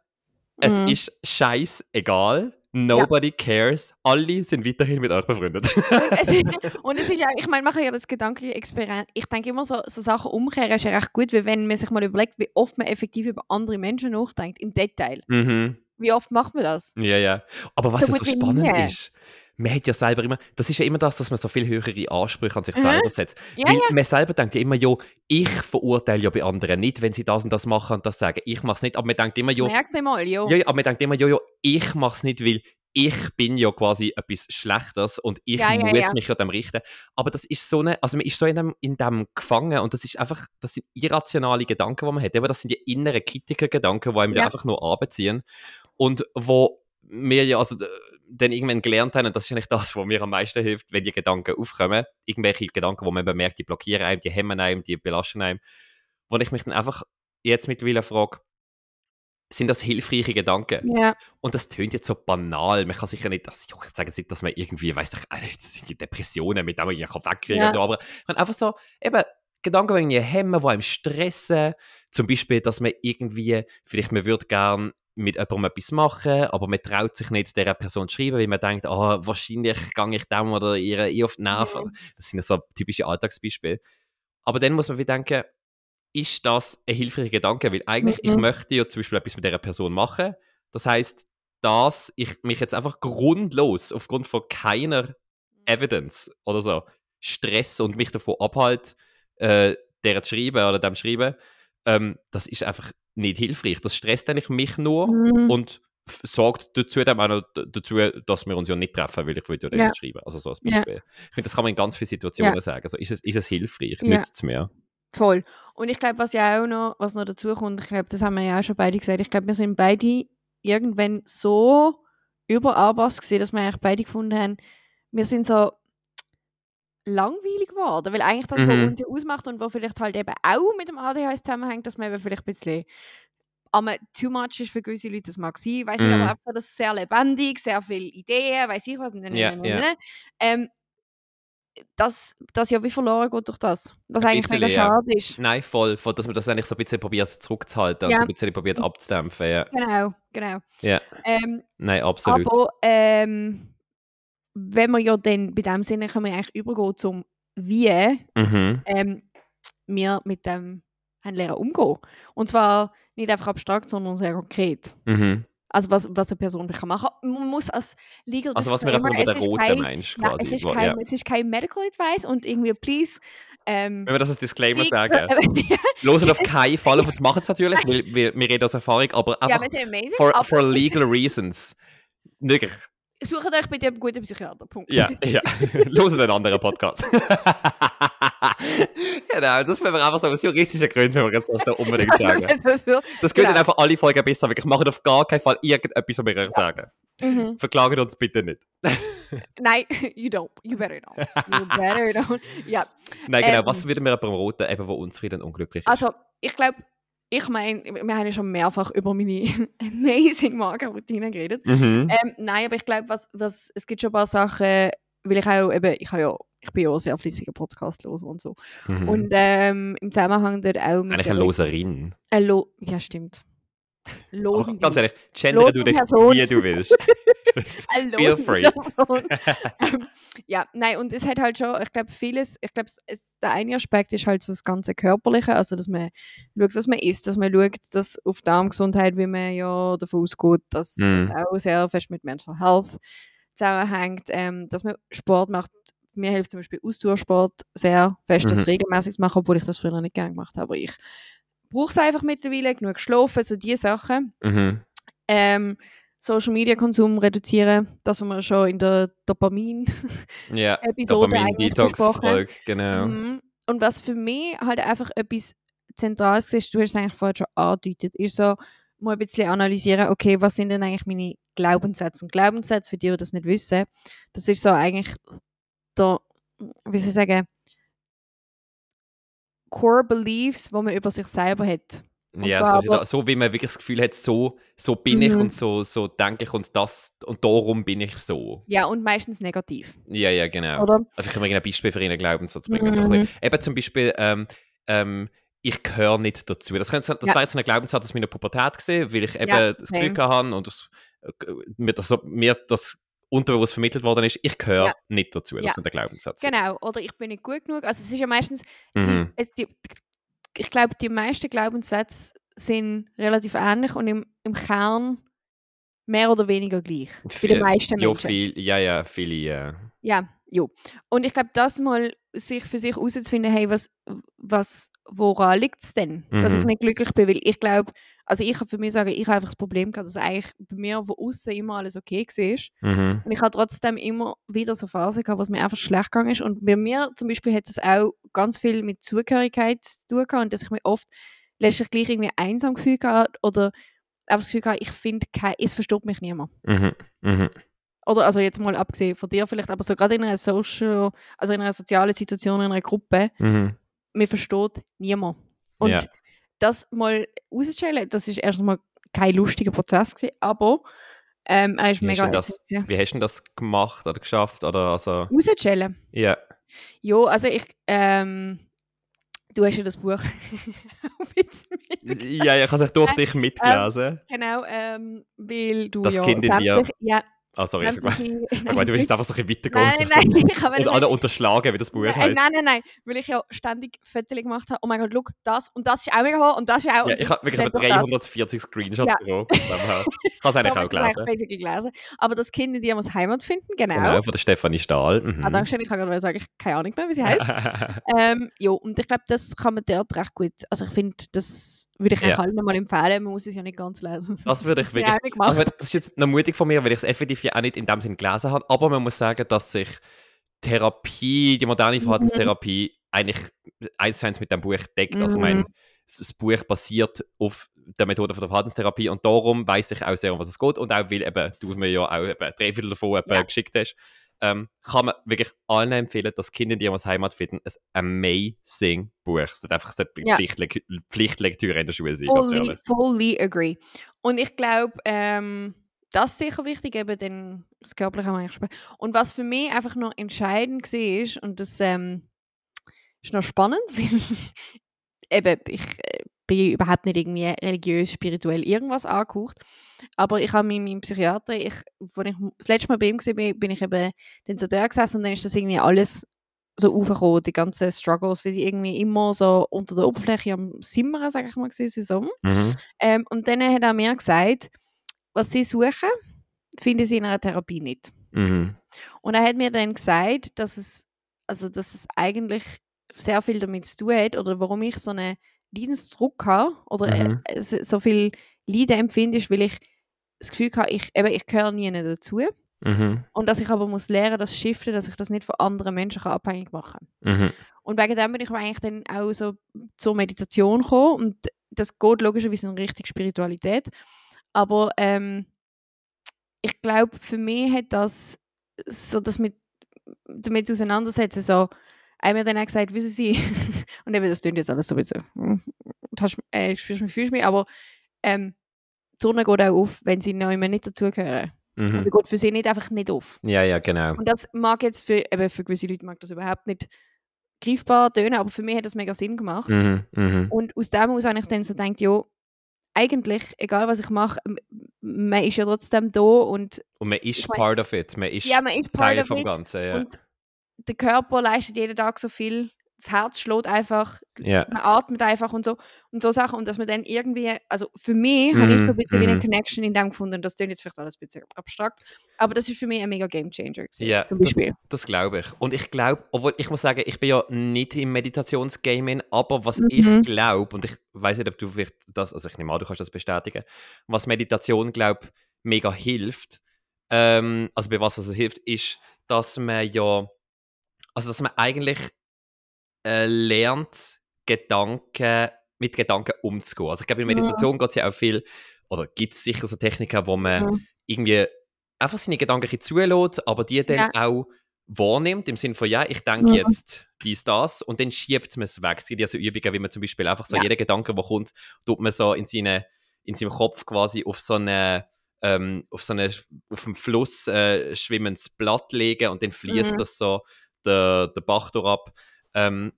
Speaker 1: es
Speaker 2: Mhm.
Speaker 1: ist scheißegal, nobody cares, alle sind weiterhin mit euch befreundet.
Speaker 2: Und es ist ja, ich meine, kann ja das Gedankenexperiment, ich denke immer so, so Sachen umkehren ist ja recht gut, weil wenn man sich mal überlegt, wie oft man effektiv über andere Menschen nachdenkt, im Detail.
Speaker 1: mhm.
Speaker 2: Wie oft macht man das?
Speaker 1: Ja, ja. Aber was
Speaker 2: So
Speaker 1: ja so spannend
Speaker 2: nie.
Speaker 1: ist, man hat ja selber immer, das ist ja immer das, dass man so viel höhere Ansprüche an sich
Speaker 2: Mhm.
Speaker 1: selber setzt.
Speaker 2: Ja,
Speaker 1: Weil man selber denkt ja immer, jo, ich verurteile ja bei anderen nicht, wenn sie das und das machen und das sagen. Ich mache es nicht, aber man denkt immer, jo,
Speaker 2: Merk's mal, jo.
Speaker 1: ja, ja, aber man denkt immer, jo, jo, ich mache es nicht, weil ich bin ja quasi etwas Schlechtes und ich
Speaker 2: Ja, ja,
Speaker 1: muss
Speaker 2: ja.
Speaker 1: mich an dem richten. Aber das ist so eine, also man ist so in dem, in dem gefangen und das ist einfach, das sind irrationale Gedanken, die man hat. Eben, das sind die inneren Kritikergedanken, die einem
Speaker 2: Ja.
Speaker 1: einfach nur anbeziehen und wo wir ja also dann irgendwann gelernt haben, und das ist eigentlich das, was mir am meisten hilft, wenn die Gedanken aufkommen, irgendwelche Gedanken, wo man bemerkt, die blockieren einem, die hemmen einem, die belasten einem, wo ich mich dann einfach jetzt mittlerweile frage, sind das hilfreiche Gedanken?
Speaker 2: Ja,
Speaker 1: Und das tönt jetzt so banal. Man kann sicher nicht, dass, ich sage nicht, dass man irgendwie, weiß ich, äh, Depressionen mit denen man irgendwie wegkriegen
Speaker 2: Ja.
Speaker 1: kann, so, aber man einfach so, eben, Gedanken, die irgendwie hemmen, die einem stressen. Zum Beispiel, dass man irgendwie, vielleicht man würde gerne mit jemandem etwas machen, aber man traut sich nicht, dieser Person zu schreiben, weil man denkt, ah, wahrscheinlich gehe ich dem oder ihr eh auf die Nerven.
Speaker 2: Mhm.
Speaker 1: Das sind so typische Alltagsbeispiele. Aber dann muss man wie denken, ist das ein hilfreicher Gedanke? Weil eigentlich, ich
Speaker 2: Mhm.
Speaker 1: möchte ja zum Beispiel etwas mit dieser Person machen. Das heißt, dass ich mich jetzt einfach grundlos, aufgrund von keiner Evidence oder so, stress und mich davon abhalte, äh, der zu schreiben oder dem zu schreiben, ähm, das ist einfach nicht hilfreich. Das stresst eigentlich mich nur
Speaker 2: Mhm.
Speaker 1: und sorgt dazu, dann auch noch d- dazu, dass wir uns ja nicht treffen, weil ich will ja
Speaker 2: Ja.
Speaker 1: nicht schreiben. Also so als
Speaker 2: Ja.
Speaker 1: Beispiel. Ich finde, das kann man in ganz vielen Situationen sagen. Also ist es, ist es hilfreich?
Speaker 2: Ja.
Speaker 1: Nützt es mir?
Speaker 2: Voll. Und ich glaube, was ja auch noch, was noch dazu kommt, ich glaube, das haben wir ja auch schon beide gesagt, ich glaube, wir sind beide irgendwann so überarbeitet gesehen, dass wir eigentlich beide gefunden haben, wir sind so langweilig geworden, weil eigentlich das, was
Speaker 1: Mhm.
Speaker 2: uns ausmacht und was vielleicht halt eben auch mit dem ADHS zusammenhängt, dass man eben vielleicht ein bisschen aber too much ist für gewisse Leute, das mag sein, weiß
Speaker 1: Mhm.
Speaker 2: aber einfach so, das ist sehr lebendig, sehr viele Ideen, weiß ich was, ne, ne,
Speaker 1: Ja,
Speaker 2: ne,
Speaker 1: ja.
Speaker 2: Ähm, dass das ja wie verloren geht durch das, was eigentlich mega
Speaker 1: bisschen, ja.
Speaker 2: schade ist.
Speaker 1: Nein, voll. voll, Dass man das eigentlich so ein bisschen probiert zurückzuhalten und
Speaker 2: Ja.
Speaker 1: so ein bisschen probiert abzudämpfen. Ja.
Speaker 2: Genau, genau.
Speaker 1: Ja.
Speaker 2: Ähm,
Speaker 1: Nein, absolut.
Speaker 2: aber ähm, wenn wir ja dann bei dem Sinne können wir eigentlich übergehen zum Wie
Speaker 1: mhm.
Speaker 2: ähm, wir mit dem haben lernen umgehen. Und zwar nicht einfach abstrakt, sondern sehr konkret.
Speaker 1: Mhm.
Speaker 2: Also was, was eine Person kann machen Man muss als Legal
Speaker 1: Also was wir über
Speaker 2: es
Speaker 1: den
Speaker 2: ist
Speaker 1: roten
Speaker 2: kein,
Speaker 1: Mensch
Speaker 2: nein,
Speaker 1: quasi.
Speaker 2: es, ist kein,
Speaker 1: ja.
Speaker 2: es ist kein Medical Advice und irgendwie, please, ähm,
Speaker 1: Wenn wir das als Disclaimer
Speaker 2: Sie-
Speaker 1: sagen. Losen auf keinen Fall auf machen es natürlich, weil wir, wir reden aus Erfahrung, aber
Speaker 2: ja,
Speaker 1: einfach
Speaker 2: wir sind amazing,
Speaker 1: for,
Speaker 2: aber
Speaker 1: for legal reasons. Wirklich.
Speaker 2: Sucht euch bitte einen guten Psychiater, Punkt.
Speaker 1: Ja, ja. Losen einen anderen Podcast. genau, das wäre einfach so aus juristischen Gründen, wenn wir jetzt das da unbedingt sagen.
Speaker 2: das,
Speaker 1: gehört
Speaker 2: Genau.
Speaker 1: einfach alle Folgen besser. Wirklich, macht auf gar keinen Fall irgendetwas, was wir euch sagen.
Speaker 2: Mhm.
Speaker 1: Verklagen uns bitte nicht.
Speaker 2: Nein, you don't. You better don't. You better don't. Ja,
Speaker 1: Nein, genau.
Speaker 2: Ähm.
Speaker 1: Was würden wir aber roten, eben, wo unzufrieden und unglücklich ist?
Speaker 2: also ich glaube, ich meine, wir haben ja schon mehrfach über meine amazing Morgenroutine geredet.
Speaker 1: mhm.
Speaker 2: Ähm, nein, aber ich glaube, was, was, es gibt schon ein paar Sachen, weil ich auch eben, ich habe ja, ich bin ja auch sehr fließiger Podcast los und so.
Speaker 1: mhm.
Speaker 2: Und ähm, im Zusammenhang dort auch mit
Speaker 1: Eigentlich eine Loserin.
Speaker 2: Äh, lo ja, stimmt. Losen
Speaker 1: Ganz ehrlich, gendere du
Speaker 2: Lose
Speaker 1: dich,
Speaker 2: Person.
Speaker 1: wie du willst. Feel free.
Speaker 2: Ähm, ja, nein, und es hat halt schon, ich glaube, vieles, ich glaube, der eine Aspekt ist halt so das ganze Körperliche, also dass man schaut, was man isst, dass man schaut, dass auf Darmgesundheit, wie man ja davon ausgeht, dass das
Speaker 1: Mhm.
Speaker 2: auch sehr fest mit Mental Health zusammenhängt, ähm, dass man Sport macht. Mir hilft zum Beispiel Ausdauersport sehr fest, das
Speaker 1: Mhm.
Speaker 2: regelmäßig zu machen, obwohl ich das früher nicht gerne gemacht habe. Aber ich brauche es einfach mittlerweile, genug geschlafen, so diese Sachen.
Speaker 1: Mhm.
Speaker 2: Ähm, Social Media Konsum reduzieren, das was wir schon in der Dopamin
Speaker 1: Ja,
Speaker 2: Episode eigentlich besprochen.
Speaker 1: Dopamin-Detox-Folge, genau.
Speaker 2: Mhm. Und was für mich halt einfach etwas Zentrales ist, du hast es eigentlich vorher schon angedeutet, ist so, mal ein bisschen analysieren, okay, was sind denn eigentlich meine Glaubenssätze? Und Glaubenssätze, für die, die das nicht wissen, das ist so eigentlich der, wie soll ich sagen, Core Beliefs, die man über sich selber hat. Und
Speaker 1: Ja, so,
Speaker 2: aber-
Speaker 1: so wie man wirklich das Gefühl hat, so, so bin ich
Speaker 2: Mhm.
Speaker 1: und so, so denke ich und das und darum bin ich so.
Speaker 2: Ja, und meistens negativ,
Speaker 1: Ja, ja, genau.
Speaker 2: oder?
Speaker 1: Also ich kann mir ein Beispiel für einen Glaubenssatz bringen. So
Speaker 2: Mhm.
Speaker 1: bisschen, eben zum Beispiel, ähm, ähm, ich gehöre nicht dazu. Das, könnte, das
Speaker 2: Ja.
Speaker 1: war jetzt ein Glaubenssatz aus meiner Pubertät gesehen, weil ich eben
Speaker 2: Ja,
Speaker 1: das Gefühl
Speaker 2: same.
Speaker 1: hatte und das, äh, mir, das, so- mir das unterbewusst vermittelt worden ist, ich gehöre
Speaker 2: Ja.
Speaker 1: nicht dazu. Das
Speaker 2: Ja.
Speaker 1: ein Glaubenssatz
Speaker 2: Genau, oder ich bin nicht gut genug. Also es ist ja meistens, ist,
Speaker 1: Mhm.
Speaker 2: die, ich glaube, die meisten Glaubenssätze sind relativ ähnlich und im, im Kern mehr oder weniger gleich.
Speaker 1: Viel-
Speaker 2: den meisten
Speaker 1: Ja,
Speaker 2: Menschen.
Speaker 1: viel, ja, ja, viele, ja.
Speaker 2: Ja. Und ich glaube, das mal sich für sich herauszufinden, hey, was, was, woran liegt es denn, dass ich
Speaker 1: Mhm.
Speaker 2: nicht glücklich bin? Weil ich glaube, also ich kann für mich sagen, ich habe einfach das Problem gehabt, dass eigentlich bei mir von außen immer alles okay war.
Speaker 1: Mhm.
Speaker 2: Und ich habe trotzdem immer wieder so Phasen gehabt, was mir einfach schlecht gegangen ist. Und bei mir zum Beispiel hat es auch ganz viel mit Zugehörigkeit zu tun gehabt und dass ich mich oft letztlich gleich irgendwie einsam gefühlt habe oder einfach das Gefühl gehabt, ich finde, es versteht mich niemand.
Speaker 1: Mhm. Mhm.
Speaker 2: Oder also jetzt mal abgesehen von dir vielleicht, aber so gerade in einer Social, also in einer sozialen Situation, in einer Gruppe,
Speaker 1: Mhm.
Speaker 2: mir versteht niemand. Und
Speaker 1: Ja.
Speaker 2: das mal rauszustellen, das ist erstmal kein lustiger Prozess gewesen, aber ähm, er ist
Speaker 1: Wie hast,
Speaker 2: mega
Speaker 1: denn das, wie hast du denn das gemacht oder geschafft? Oder also,
Speaker 2: Rauszustellen.
Speaker 1: ja.
Speaker 2: Ja, also ich, ähm, du hast ja das Buch
Speaker 1: ja, ich habe es durch dich mitgelesen.
Speaker 2: Genau, ähm, weil du
Speaker 1: Das
Speaker 2: ja
Speaker 1: Kind in dir.
Speaker 2: Ja,
Speaker 1: Ah, sorry, ich meine, du bist jetzt einfach so ein bisschen
Speaker 2: Nein,
Speaker 1: weitergegangen.
Speaker 2: nein, nein, ich habe
Speaker 1: Und alle unterschlagen, wie das Buch
Speaker 2: Nein,
Speaker 1: heißt.
Speaker 2: nein, nein, nein, weil ich ja ständig Fotos gemacht habe. Oh mein Gott, look, das und das ist auch mega hoch und das ist auch.
Speaker 1: Ja, ich habe wirklich
Speaker 2: das-
Speaker 1: etwa 340 Screenshots
Speaker 2: Ja.
Speaker 1: bekommen. Ich habe es eigentlich auch gelesen.
Speaker 2: basically gelesen. Aber das Kind in dir muss Heimat finden, genau.
Speaker 1: Genau, von der Stefanie Stahl. Mhm.
Speaker 2: Ah, danke schön, ich kann gerade sagen, ich habe keine Ahnung mehr, wie sie heißt. ähm, ja, und ich glaube, das kann man dort recht gut. Also ich finde, das würde ich
Speaker 1: Ja.
Speaker 2: allen mal empfehlen. Man muss es ja nicht ganz lesen.
Speaker 1: das würde ich wirklich.
Speaker 2: gemacht.
Speaker 1: Also, das ist jetzt noch mutig von mir, weil ich es effektiv ja auch nicht in dem Sinn gelesen habe. Aber man muss sagen, dass sich Therapie, die moderne
Speaker 2: Mhm.
Speaker 1: Verhaltenstherapie, eigentlich eins zu eins mit dem Buch deckt. Also, ich meine,
Speaker 2: Mhm.
Speaker 1: das Buch basiert auf der Methode von der Verhaltenstherapie und darum weiß ich auch sehr, um was es geht. Und auch, weil eben, du mir ja auch eben drei Viertel davon eben
Speaker 2: Ja.
Speaker 1: geschickt hast, ähm, kann man wirklich allen empfehlen, dass Kinder, die als Heimat finden, ein amazing Buch. Es sollte einfach sollte
Speaker 2: Ja.
Speaker 1: Pflichtlektüre in der Schule sein.
Speaker 2: Fully, fully agree. Und ich glaube, ähm, das ist sicher wichtig, eben den, das Körperliche wir eigentlich. Und was für mich einfach noch entscheidend war, und das ähm, ist noch spannend, weil eben, ich äh, bin überhaupt nicht irgendwie religiös, spirituell irgendwas angehaucht, aber ich habe mit meinem Psychiater, ich, als ich das letzte Mal bei ihm war, bin ich eben dann so da gesessen und dann ist das irgendwie alles so aufgekommen, die ganzen Struggles, weil sie irgendwie immer so unter der Oberfläche am Simmern, sage ich mal, sind. So.
Speaker 1: Mhm.
Speaker 2: Ähm, und dann hat er mir gesagt, was sie suchen, finden sie in einer Therapie nicht.
Speaker 1: Mhm.
Speaker 2: Und er hat mir dann gesagt, dass es, also, dass es eigentlich sehr viel damit zu tun hat, oder warum ich so einen Leidensdruck habe, oder
Speaker 1: Mhm.
Speaker 2: äh, so so viel Leiden empfinde, ist, weil ich das Gefühl habe, ich, eben, ich gehöre nie dazu.
Speaker 1: Mhm.
Speaker 2: Und dass ich aber muss lernen, das Shiften, dass ich das nicht von anderen Menschen kann abhängig machen kann.
Speaker 1: Mhm.
Speaker 2: Und wegen dem bin ich eigentlich dann auch so zur Meditation gekommen. Und das geht logischerweise in Richtung Spiritualität. Aber ähm, ich glaube, für mich hat das so das mit damit auseinandersetzen, so, haben mir dann auch gesagt, wissen Sie, und eben, das klingt jetzt alles so ein bisschen, hm, du hast, äh, spürst mich, fühlst mich, aber ähm, die Sonne geht auch auf, wenn sie noch nicht dazugehören.
Speaker 1: Mhm.
Speaker 2: Also geht für sie nicht einfach nicht auf.
Speaker 1: Ja, ja, genau.
Speaker 2: Und das mag jetzt für, eben für gewisse Leute mag das überhaupt nicht greifbar tönen, aber für mich hat das mega Sinn gemacht.
Speaker 1: Mhm. Mhm.
Speaker 2: Und aus dem heraus habe ich dann so gedacht, ja, eigentlich, egal was ich mache, man ist ja trotzdem da und
Speaker 1: Und man ist
Speaker 2: Ich mein-
Speaker 1: part of it. Man ist
Speaker 2: ja, man ist
Speaker 1: Teil vom. Ganzen. Ja.
Speaker 2: Und der Körper leistet jeden Tag so viel, das Herz schlägt einfach,
Speaker 1: ja.
Speaker 2: man atmet einfach und so und so Sachen und dass man dann irgendwie, also für mich habe ich so ein
Speaker 1: Mhm,
Speaker 2: bisschen wie eine
Speaker 1: mhm.
Speaker 2: Connection in dem gefunden, das klingt jetzt vielleicht alles ein bisschen abstrakt, aber das ist für mich ein mega Game Changer gewesen,
Speaker 1: Ja,
Speaker 2: zum
Speaker 1: das,
Speaker 2: Beispiel.
Speaker 1: das glaube ich. Und ich glaube, obwohl ich muss sagen, ich bin ja nicht im Meditationsgaming, aber was
Speaker 2: Mhm.
Speaker 1: ich glaube, und ich weiß nicht, ob du vielleicht das, also ich nehme an, du kannst das bestätigen, was Meditation, glaube mega hilft, ähm, also bei was es hilft, ist, dass man ja, also dass man eigentlich äh, lernt, Gedanken, mit Gedanken umzugehen. Also ich glaube, in
Speaker 2: Mhm.
Speaker 1: Meditation geht es ja auch viel, oder gibt es sicher so Techniken, wo man
Speaker 2: Mhm.
Speaker 1: irgendwie einfach seine Gedanken zulässt, aber die dann
Speaker 2: Ja.
Speaker 1: auch wahrnimmt, im Sinne von, ja, ich denke
Speaker 2: Mhm.
Speaker 1: jetzt dies, das, und dann schiebt man es weg. Es gibt ja so Übungen, wie man zum Beispiel einfach so
Speaker 2: Ja.
Speaker 1: jeden Gedanke, der kommt, tut man so in, seine, in seinem Kopf quasi auf so eine ähm, auf so eine, auf dem Fluss äh, schwimmendes Blatt legen und dann fließt
Speaker 2: Mhm.
Speaker 1: das so der, der Bach ab. Ähm,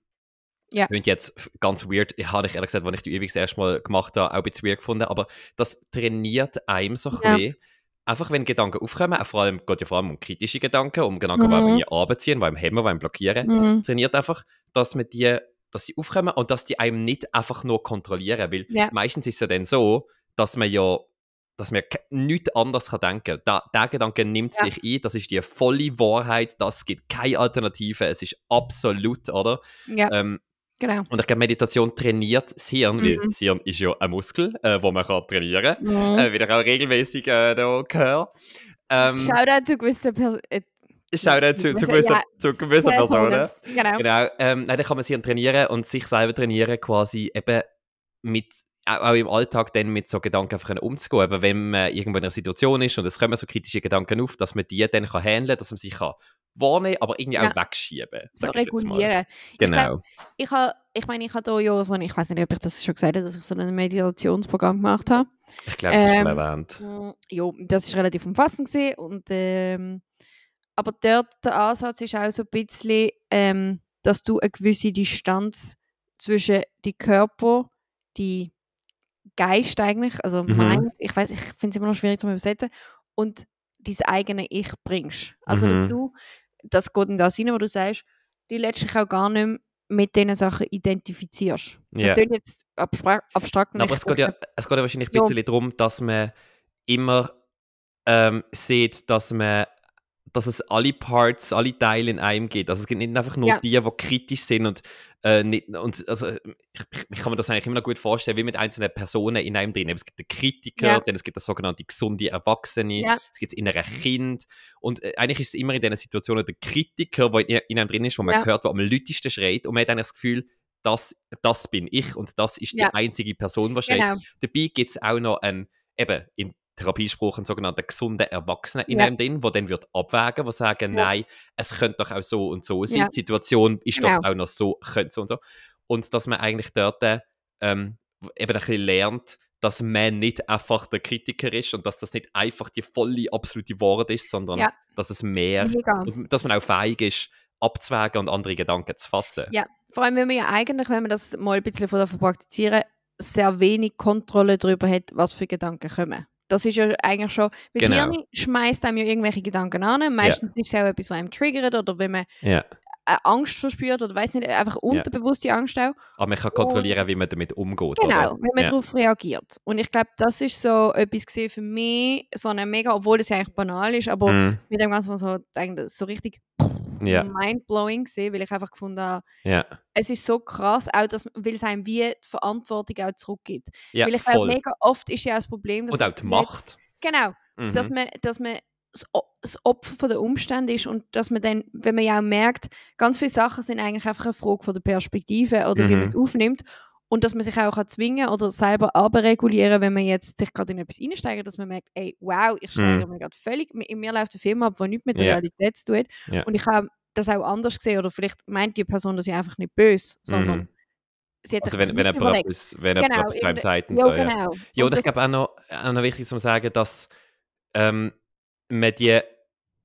Speaker 2: Ja.
Speaker 1: Klingt jetzt ganz weird. Ich habe ich ehrlich gesagt, als ich die Übung das erste Mal gemacht habe, auch ein bisschen weird gefunden. Aber das trainiert einem so ein
Speaker 2: Ja.
Speaker 1: bisschen. Einfach wenn Gedanken aufkommen, auch vor allem, geht ja vor allem um kritische Gedanken, um Gedanken, die
Speaker 2: Mhm.
Speaker 1: einem anbeziehen, die einem hemmen, die einem blockieren.
Speaker 2: Mhm.
Speaker 1: Trainiert einfach, dass man die, dass sie aufkommen und dass die einem nicht einfach nur kontrollieren. Weil
Speaker 2: Ja.
Speaker 1: meistens ist es ja dann so, dass man ja dass man nichts anderes kann denken kann. Der Gedanke nimmt
Speaker 2: Ja.
Speaker 1: dich ein, das ist die volle Wahrheit, das gibt keine Alternative, es ist absolut, oder?
Speaker 2: Ja,
Speaker 1: Ähm,
Speaker 2: genau.
Speaker 1: und ich glaube, Meditation trainiert das Hirn, weil
Speaker 2: Mhm.
Speaker 1: das Hirn ist ja ein Muskel, äh, wo man kann trainieren kann,
Speaker 2: Mhm.
Speaker 1: äh, wie ich auch regelmäßig äh, da höre. Ähm,
Speaker 2: Shoutout zu gewissen Personen. Äh,
Speaker 1: Schau da zu, zu,
Speaker 2: Ja,
Speaker 1: gewissen, zu gewissen
Speaker 2: Personen. Genau.
Speaker 1: Genau, ähm, nein, dann kann man sich trainieren und sich selber trainieren, quasi eben mit, auch, im Alltag dann mit so Gedanken einfach umzugehen. Aber wenn man irgendwo in einer Situation ist und es kommen so kritische Gedanken auf, dass man die dann kann handeln dass man sich kann wahrnehmen aber irgendwie
Speaker 2: Ja.
Speaker 1: auch wegschieben
Speaker 2: So
Speaker 1: ich
Speaker 2: regulieren. Ich
Speaker 1: Genau.
Speaker 2: glaub, Ich, ich meine, ich habe ja so ich weiß nicht, ob ich das schon gesagt habe, dass ich so ein Meditationsprogramm gemacht habe.
Speaker 1: Ich glaube, das ist schon
Speaker 2: Ähm,
Speaker 1: erwähnt.
Speaker 2: Mm, Ja, das ist relativ umfassend gewesen und ähm, aber dort der Ansatz ist auch so ein bisschen, ähm, dass du eine gewisse Distanz zwischen die Körper, die Geist eigentlich, also
Speaker 1: Mhm.
Speaker 2: Mind, ich weiß, ich finde es immer noch schwierig zu übersetzen, und dein eigene Ich bringst. Also
Speaker 1: Mhm.
Speaker 2: dass du, das geht in das rein, wo du sagst, die letztlich auch gar nicht mehr mit diesen Sachen identifizierst. Das
Speaker 1: Ja.
Speaker 2: klingt jetzt abstra abstrakt.
Speaker 1: Aber es geht, ja, es geht ja wahrscheinlich ein
Speaker 2: Ja.
Speaker 1: bisschen darum, dass man immer ähm, sieht, dass man dass es alle Parts, alle Teile in einem gibt. Also es gibt nicht einfach nur
Speaker 2: Ja.
Speaker 1: die, die kritisch sind und, äh, nicht, und also, ich, ich kann mir das eigentlich immer noch gut vorstellen, wie mit einzelnen Personen in einem drin. Es gibt den Kritiker,
Speaker 2: Ja.
Speaker 1: dann es gibt das sogenannte gesunde Erwachsene,
Speaker 2: Ja.
Speaker 1: es gibt das innere Kind und äh, eigentlich ist es immer in diesen Situationen der Kritiker, der in, in einem drin ist, wo man
Speaker 2: Ja.
Speaker 1: hört, wo am lautesten schreit und man hat eigentlich das Gefühl, das, das bin ich und das ist die einzige Person, die schreit.
Speaker 2: Genau.
Speaker 1: Dabei gibt es auch noch einen, eben in Therapiespruch einen sogenannten gesunden Erwachsenen in
Speaker 2: Ja.
Speaker 1: einem drin, der dann wird abwägen, der sagen,
Speaker 2: Ja.
Speaker 1: nein, es könnte doch auch so und so sein,
Speaker 2: Ja.
Speaker 1: die Situation ist
Speaker 2: Genau.
Speaker 1: doch auch noch so, könnte so und so. Und dass man eigentlich dort ähm, eben ein bisschen lernt, dass man nicht einfach der Kritiker ist und dass das nicht einfach die volle, absolute Wahrheit ist, sondern
Speaker 2: Ja.
Speaker 1: dass es mehr, dass man auch fähig ist, abzuwägen und andere Gedanken zu fassen.
Speaker 2: Ja, vor allem, wenn man ja eigentlich, wenn man das mal ein bisschen von davon praktizieren, sehr wenig Kontrolle darüber hat, was für Gedanken kommen. Das ist ja eigentlich schon, weil
Speaker 1: Genau.
Speaker 2: das Hirn schmeißt einem ja irgendwelche Gedanken an. Meistens ist es auch etwas, was einem triggert oder wenn man
Speaker 1: Ja.
Speaker 2: Angst verspürt oder weiß nicht, einfach unterbewusste Angst auch.
Speaker 1: Aber man kann kontrollieren, wie man damit umgeht.
Speaker 2: Genau,
Speaker 1: oder?
Speaker 2: wenn man
Speaker 1: ja.
Speaker 2: darauf reagiert. Und ich glaube, das ist so etwas für mich, so eine mega, obwohl das ja eigentlich banal ist, aber
Speaker 1: Mhm.
Speaker 2: mit dem Ganzen so, eigentlich so richtig
Speaker 1: Ja,
Speaker 2: mindblowing gesehen, weil ich einfach gefunden habe,
Speaker 1: ja,
Speaker 2: es ist so krass, auch dass, weil es einem wie die Verantwortung auch zurückgibt.
Speaker 1: ja,
Speaker 2: weil ich glaube, mega oft ist ja auch das Problem, dass
Speaker 1: Und auch die Macht.
Speaker 2: Genau,
Speaker 1: Mhm.
Speaker 2: dass man, dass man das, Opfer von der Umstände ist und dass man dann, wenn man ja auch merkt, ganz viele Sachen sind eigentlich einfach eine Frage von der Perspektive oder wie man
Speaker 1: Mhm.
Speaker 2: es aufnimmt Und dass man sich auch kann zwingen oder selber abregulieren, wenn man jetzt sich gerade in etwas einsteigt, dass man merkt, ey, wow, ich steigere
Speaker 1: Mhm.
Speaker 2: mich gerade völlig, in mir läuft ein Film ab, der nichts mit der
Speaker 1: Ja.
Speaker 2: Realität zu tun hat.
Speaker 1: Ja.
Speaker 2: Und ich habe das auch anders gesehen oder vielleicht meint die Person das ja einfach nicht böse, sondern
Speaker 1: Mhm.
Speaker 2: sie hat
Speaker 1: Also
Speaker 2: sich
Speaker 1: wenn, wenn jemand etwas, wenn
Speaker 2: Genau,
Speaker 1: etwas sagt und
Speaker 2: Ja,
Speaker 1: so, ja.
Speaker 2: genau.
Speaker 1: Ja,
Speaker 2: Und
Speaker 1: und ich glaube auch noch, auch noch wichtig zu sagen, dass ähm, man die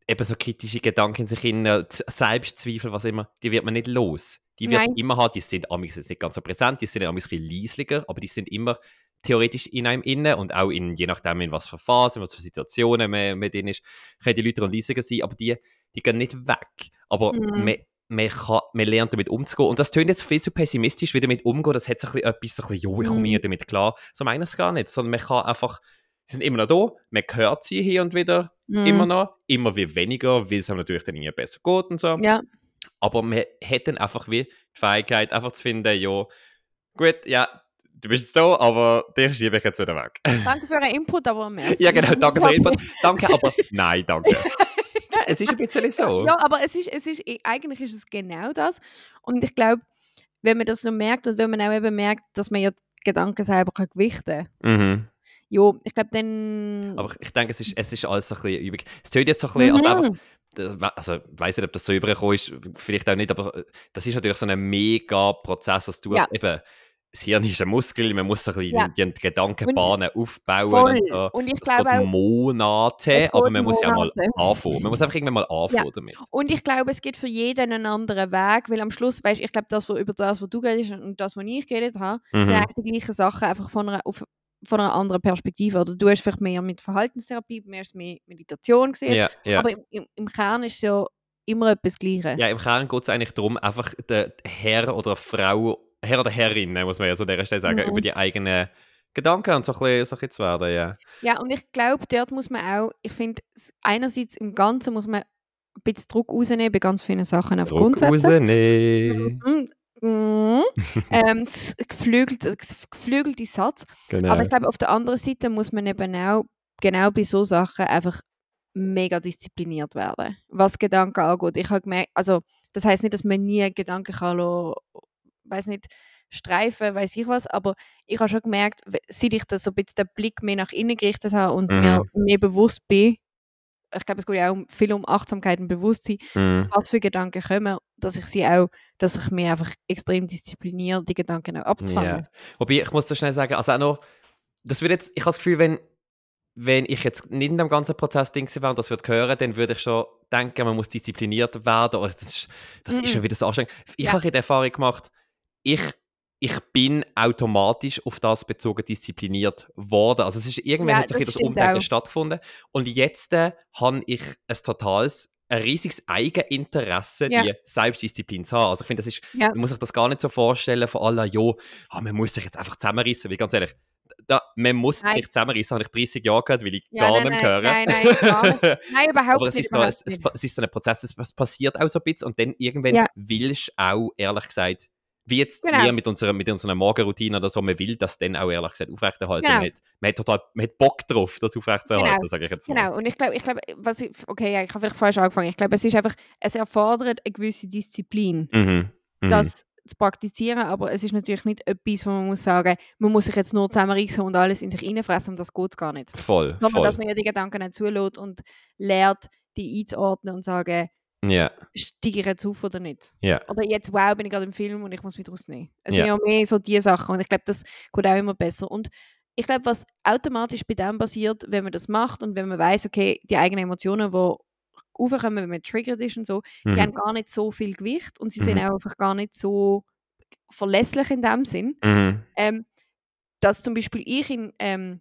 Speaker 1: eben so kritische Gedanken in sich hin, Selbstzweifel, was immer, die wird man nicht los. Die wird es immer haben, die sind amigs jetzt nicht ganz so präsent, die sind amigs ein bisschen leislicher, aber die sind immer theoretisch in einem inne und auch in, je nachdem, in was für Phasen, in was für Situationen man, man drin ist, können die Leute leisiger sein, aber die, die gehen nicht weg. Aber
Speaker 2: Mhm.
Speaker 1: man, man, kann, man lernt damit umzugehen. Und das tönt jetzt viel zu pessimistisch, wie damit umgehen. Das hat so ein bisschen etwas, so ein bisschen, jo, ich komme
Speaker 2: Mhm.
Speaker 1: hier damit klar. So meine ich es gar nicht, sondern man kann einfach, sie sind immer noch da, man hört sie hier und wieder,
Speaker 2: Mhm.
Speaker 1: immer noch, immer wie weniger, weil es einem natürlich dann irgendwie besser geht und so.
Speaker 2: Ja,
Speaker 1: Aber man hat dann einfach wie die Fähigkeit, einfach zu finden, ja, gut, ja, du bist jetzt da, aber dich schiebe ich jetzt wieder weg.
Speaker 2: danke für euren Input, aber merci.
Speaker 1: ja, genau, danke für den Input. Danke, aber nein, danke. ja, es ist ein bisschen so.
Speaker 2: Ja, aber es ist, es ist, eigentlich ist es genau das. Und ich glaube, wenn man das so merkt und wenn man auch eben merkt, dass man ja Gedanken selber kann gewichten kann,
Speaker 1: Mhm.
Speaker 2: ja, ich glaube, dann...
Speaker 1: Aber ich denke, es ist, es ist alles so ein bisschen übung. Es tönt jetzt so ein bisschen, als
Speaker 2: Mhm.
Speaker 1: einfach, das we- also ich weiß nicht, ob das so übergekommen ist, vielleicht auch nicht, aber äh, das ist natürlich so ein mega Prozess, dass du
Speaker 2: Ja.
Speaker 1: eben, das Hirn ist ein Muskel, man muss so ein bisschen
Speaker 2: Ja.
Speaker 1: die, die Gedankenbahnen aufbauen
Speaker 2: Voll.
Speaker 1: und so.
Speaker 2: Und ich
Speaker 1: Das geht
Speaker 2: glaube auch,
Speaker 1: Monate, aber
Speaker 2: geht
Speaker 1: man muss ja auch mal
Speaker 2: Monate.
Speaker 1: anfangen. Man muss einfach irgendwann mal anfangen damit.
Speaker 2: und ich glaube, es gibt für jeden einen anderen Weg, weil am Schluss, weißt, ich glaube, das, wo, über das, was du geredet hast und das, was ich geredet habe, sind
Speaker 1: Mhm.
Speaker 2: eigentlich die gleichen Sachen, einfach von einer, auf, von einer anderen Perspektive. Oder du hast vielleicht mehr mit Verhaltenstherapie, mehr ist mehr Meditation gesehen.
Speaker 1: Ja, ja.
Speaker 2: Aber im, im, Kern ist es ja immer etwas Gleiches.
Speaker 1: ja, im Kern geht es eigentlich darum, einfach der Herr oder Frau, Herr oder Herrin, muss man so an dieser Stelle sagen,
Speaker 2: Mhm.
Speaker 1: über die eigenen Gedanken und so ein bisschen, so ein bisschen zu werden, ja.
Speaker 2: Ja, und ich glaube, dort muss man auch, ich finde, einerseits im Ganzen muss man ein bisschen Druck rausnehmen bei ganz vielen Sachen auf
Speaker 1: Druck
Speaker 2: Grundsätze.
Speaker 1: rausnehmen.
Speaker 2: Mhm. Mhm. ähm, das geflügelte, geflügelte Satz.
Speaker 1: Genau.
Speaker 2: Aber ich glaube, auf der anderen Seite muss man eben auch genau bei so Sachen einfach mega diszipliniert werden, was Gedanken angeht. Ich habe gemerkt, also das heißt nicht, dass man nie Gedanken kann, lassen, weiß nicht, streifen, weiß ich was, aber ich habe schon gemerkt, seit ich das so ein bisschen den Blick mehr nach innen gerichtet habe und
Speaker 1: Mhm.
Speaker 2: mir mehr bewusst bin, ich glaube, es geht ja auch viel um Achtsamkeit und Bewusstsein,
Speaker 1: Mhm.
Speaker 2: was für Gedanken kommen, dass ich sie auch, dass ich mir einfach extrem diszipliniere, die Gedanken auch abzufangen.
Speaker 1: Ja. Wobei, ich muss so schnell sagen, also auch noch, das würde jetzt, ich habe das Gefühl, wenn, wenn ich jetzt nicht in dem ganzen Prozess Ding wäre und das würde hören, dann würde ich schon denken, man muss diszipliniert werden. Oder das ist, das
Speaker 2: Mhm.
Speaker 1: ist schon wieder so anstrengend. Ich
Speaker 2: Ja.
Speaker 1: habe die Erfahrung gemacht, ich, ich bin automatisch auf das bezogen diszipliniert worden. Also es ist irgendwann
Speaker 2: Ja,
Speaker 1: hat sich
Speaker 2: das
Speaker 1: das Umdenken stattgefunden. Und jetzt äh, habe ich ein totales, ein riesiges Eigeninteresse,
Speaker 2: Ja.
Speaker 1: die Selbstdisziplin zu haben. Also ich finde, das ist
Speaker 2: Ja.
Speaker 1: man muss sich das gar nicht so vorstellen von aller, jo, ah, man muss sich jetzt einfach zusammenreißen, weil ganz ehrlich, da, man muss
Speaker 2: Nein.
Speaker 1: sich zusammenreißen, habe ich 30 Jahre gehört, weil ich
Speaker 2: Ja,
Speaker 1: gar
Speaker 2: nein,
Speaker 1: nicht
Speaker 2: nein,
Speaker 1: höre.
Speaker 2: nein, nein, nicht. Nein, überhaupt
Speaker 1: Aber es
Speaker 2: nicht.
Speaker 1: ist, so,
Speaker 2: überhaupt
Speaker 1: es, es, ist so ein Prozess, es, es passiert auch so ein bisschen und dann irgendwann willst du auch, ehrlich gesagt, wie jetzt
Speaker 2: Genau.
Speaker 1: wir mit unserer, mit unserer Morgenroutine oder so, man will das dann auch ehrlich gesagt aufrechterhalten.
Speaker 2: Genau.
Speaker 1: Man, hat, man, hat total, man hat Bock drauf, das aufrechtzuerhalten,
Speaker 2: Genau.
Speaker 1: sage ich jetzt mal.
Speaker 2: Genau, und ich glaube, ich glaube, was ich, okay, ja, ich habe vielleicht falsch angefangen. Ich glaube, es ist einfach, es erfordert eine gewisse Disziplin,
Speaker 1: Mhm. Mhm.
Speaker 2: das zu praktizieren, aber es ist natürlich nicht etwas, wo man muss sagen, man muss sich jetzt nur zusammenreißen und alles in sich reinfressen und das geht gar nicht.
Speaker 1: voll,
Speaker 2: Sondern,
Speaker 1: voll.
Speaker 2: dass man ja die Gedanken nicht zulässt und lernt, die einzuordnen und sagen,
Speaker 1: Ja,
Speaker 2: steige ich jetzt auf oder nicht?
Speaker 1: ja.
Speaker 2: Oder jetzt, wow, bin ich gerade im Film und ich muss mich rausnehmen. Es
Speaker 1: Ja.
Speaker 2: sind ja mehr so die Sachen und ich glaube, das geht auch immer besser. Und ich glaube, was automatisch bei dem passiert, wenn man das macht und wenn man weiß, okay, die eigenen Emotionen, die aufkommen, wenn man triggert ist und so, die
Speaker 1: Mhm.
Speaker 2: haben gar nicht so viel Gewicht und sie sind
Speaker 1: Mhm.
Speaker 2: auch einfach gar nicht so verlässlich in dem Sinn,
Speaker 1: Mhm.
Speaker 2: ähm, dass zum Beispiel ich in ähm,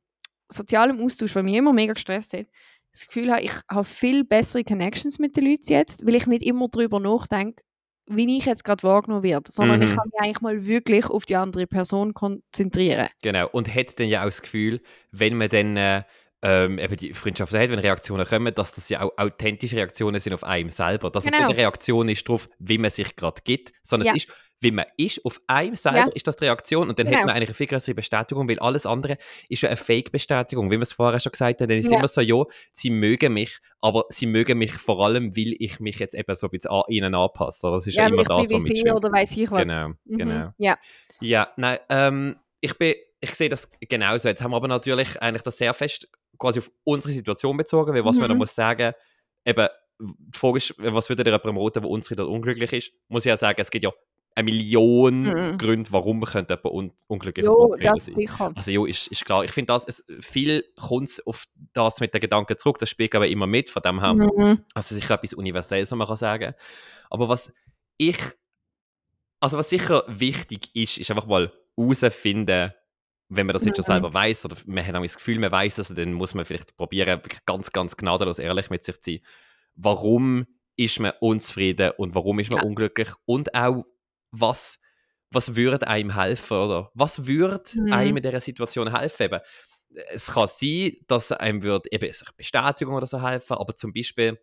Speaker 2: sozialem Austausch, weil mich immer mega gestresst hat, das Gefühl habe, ich habe viel bessere Connections mit den Leuten jetzt, weil ich nicht immer darüber nachdenke, wie ich jetzt gerade wahrgenommen werde, sondern ich
Speaker 1: Mhm.
Speaker 2: kann mich eigentlich mal wirklich auf die andere Person konzentrieren.
Speaker 1: Genau, und hat dann ja auch das Gefühl, wenn man dann äh, ähm, eben die Freundschaft hat, wenn Reaktionen kommen, dass das ja auch authentische Reaktionen sind auf einem selber. Dass es
Speaker 2: Genau.
Speaker 1: nicht eine Reaktion ist darauf, wie man sich gerade gibt, sondern
Speaker 2: Ja.
Speaker 1: es ist, wie man ist, auf einem selber
Speaker 2: Ja.
Speaker 1: ist das die Reaktion und dann hat
Speaker 2: Genau.
Speaker 1: man eigentlich eine viel größere Bestätigung, weil alles andere ist ja eine Fake-Bestätigung, wie wir es vorher schon gesagt haben. Dann ist es
Speaker 2: Ja.
Speaker 1: immer so, ja, sie mögen mich, aber sie mögen mich vor allem, weil ich mich jetzt eben so ein bisschen an ihnen anpasse. Das ist ja,
Speaker 2: Ja,
Speaker 1: immer
Speaker 2: ich
Speaker 1: das, was mitschwingt.
Speaker 2: oder weiß ich was.
Speaker 1: Genau,
Speaker 2: Mhm.
Speaker 1: genau.
Speaker 2: Ja.
Speaker 1: Ja, nein, ähm, ich bin, ich sehe das genauso. Jetzt haben wir aber natürlich eigentlich das sehr fest quasi auf unsere Situation bezogen, weil was man
Speaker 2: Mhm.
Speaker 1: da muss sagen, eben, die Frage ist, was würde jemandem raten, der unzufrieden oder unglücklich ist? Muss ich ja sagen, es gibt ja eine Million
Speaker 2: Mhm.
Speaker 1: Gründe, warum könnte jemand un unglücklich
Speaker 2: Jo, das
Speaker 1: sein.
Speaker 2: sicher.
Speaker 1: Also ja, ist, ist klar. Ich finde, das, es, viel kommt auf das mit den Gedanken zurück. Das spielt aber immer mit, von dem her.
Speaker 2: Mhm.
Speaker 1: Also sicher etwas Universelles, was man kann sagen Aber was ich, also was sicher wichtig ist, ist einfach mal herausfinden, wenn man das nicht schon
Speaker 2: Mhm.
Speaker 1: selber weiß oder man hat auch das Gefühl, man weiß es, dann muss man vielleicht probieren, wirklich ganz, ganz gnadenlos ehrlich mit sich zu sein. Warum ist man unzufrieden und warum ist man
Speaker 2: Ja.
Speaker 1: unglücklich und auch was, was würde einem helfen oder was würde
Speaker 2: Mhm.
Speaker 1: einem in dieser Situation helfen? Eben, es kann sein, dass einem wird eben Bestätigung oder so helfen, aber zum Beispiel,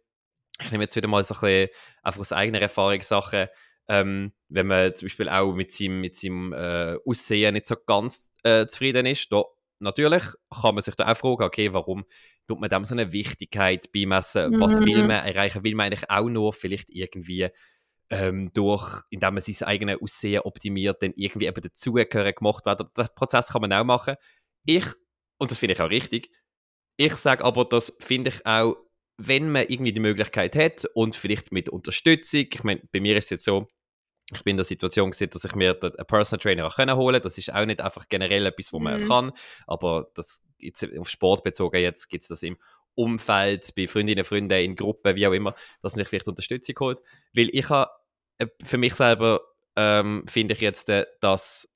Speaker 1: ich nehme jetzt wieder mal so ein bisschen einfach aus eigener Erfahrung Sachen, ähm, wenn man zum Beispiel auch mit seinem, mit seinem äh, Aussehen nicht so ganz äh, zufrieden ist, da natürlich kann man sich da auch fragen, okay, warum tut man dem so eine Wichtigkeit beimessen? Was will
Speaker 2: Mhm.
Speaker 1: man erreichen? Will man eigentlich auch nur vielleicht irgendwie ähm, durch, indem man sein eigenes Aussehen optimiert, dann irgendwie eben dazugehören gemacht werden? Den Prozess kann man auch machen. Ich, und das finde ich auch richtig, ich sage aber, das finde ich auch, wenn man irgendwie die Möglichkeit hat und vielleicht mit Unterstützung, ich meine, bei mir ist es jetzt so, ich bin in der Situation gewesen, dass ich mir einen Personal Trainer auch können holen Das ist auch nicht einfach generell etwas, was man
Speaker 2: Mhm.
Speaker 1: kann, aber das jetzt auf Sport bezogen jetzt gibt es das im Umfeld, bei Freundinnen, Freunden, in Gruppen, wie auch immer, dass man sich vielleicht Unterstützung holt. Weil ich habe äh, für mich selber ähm, finde ich jetzt, äh, dass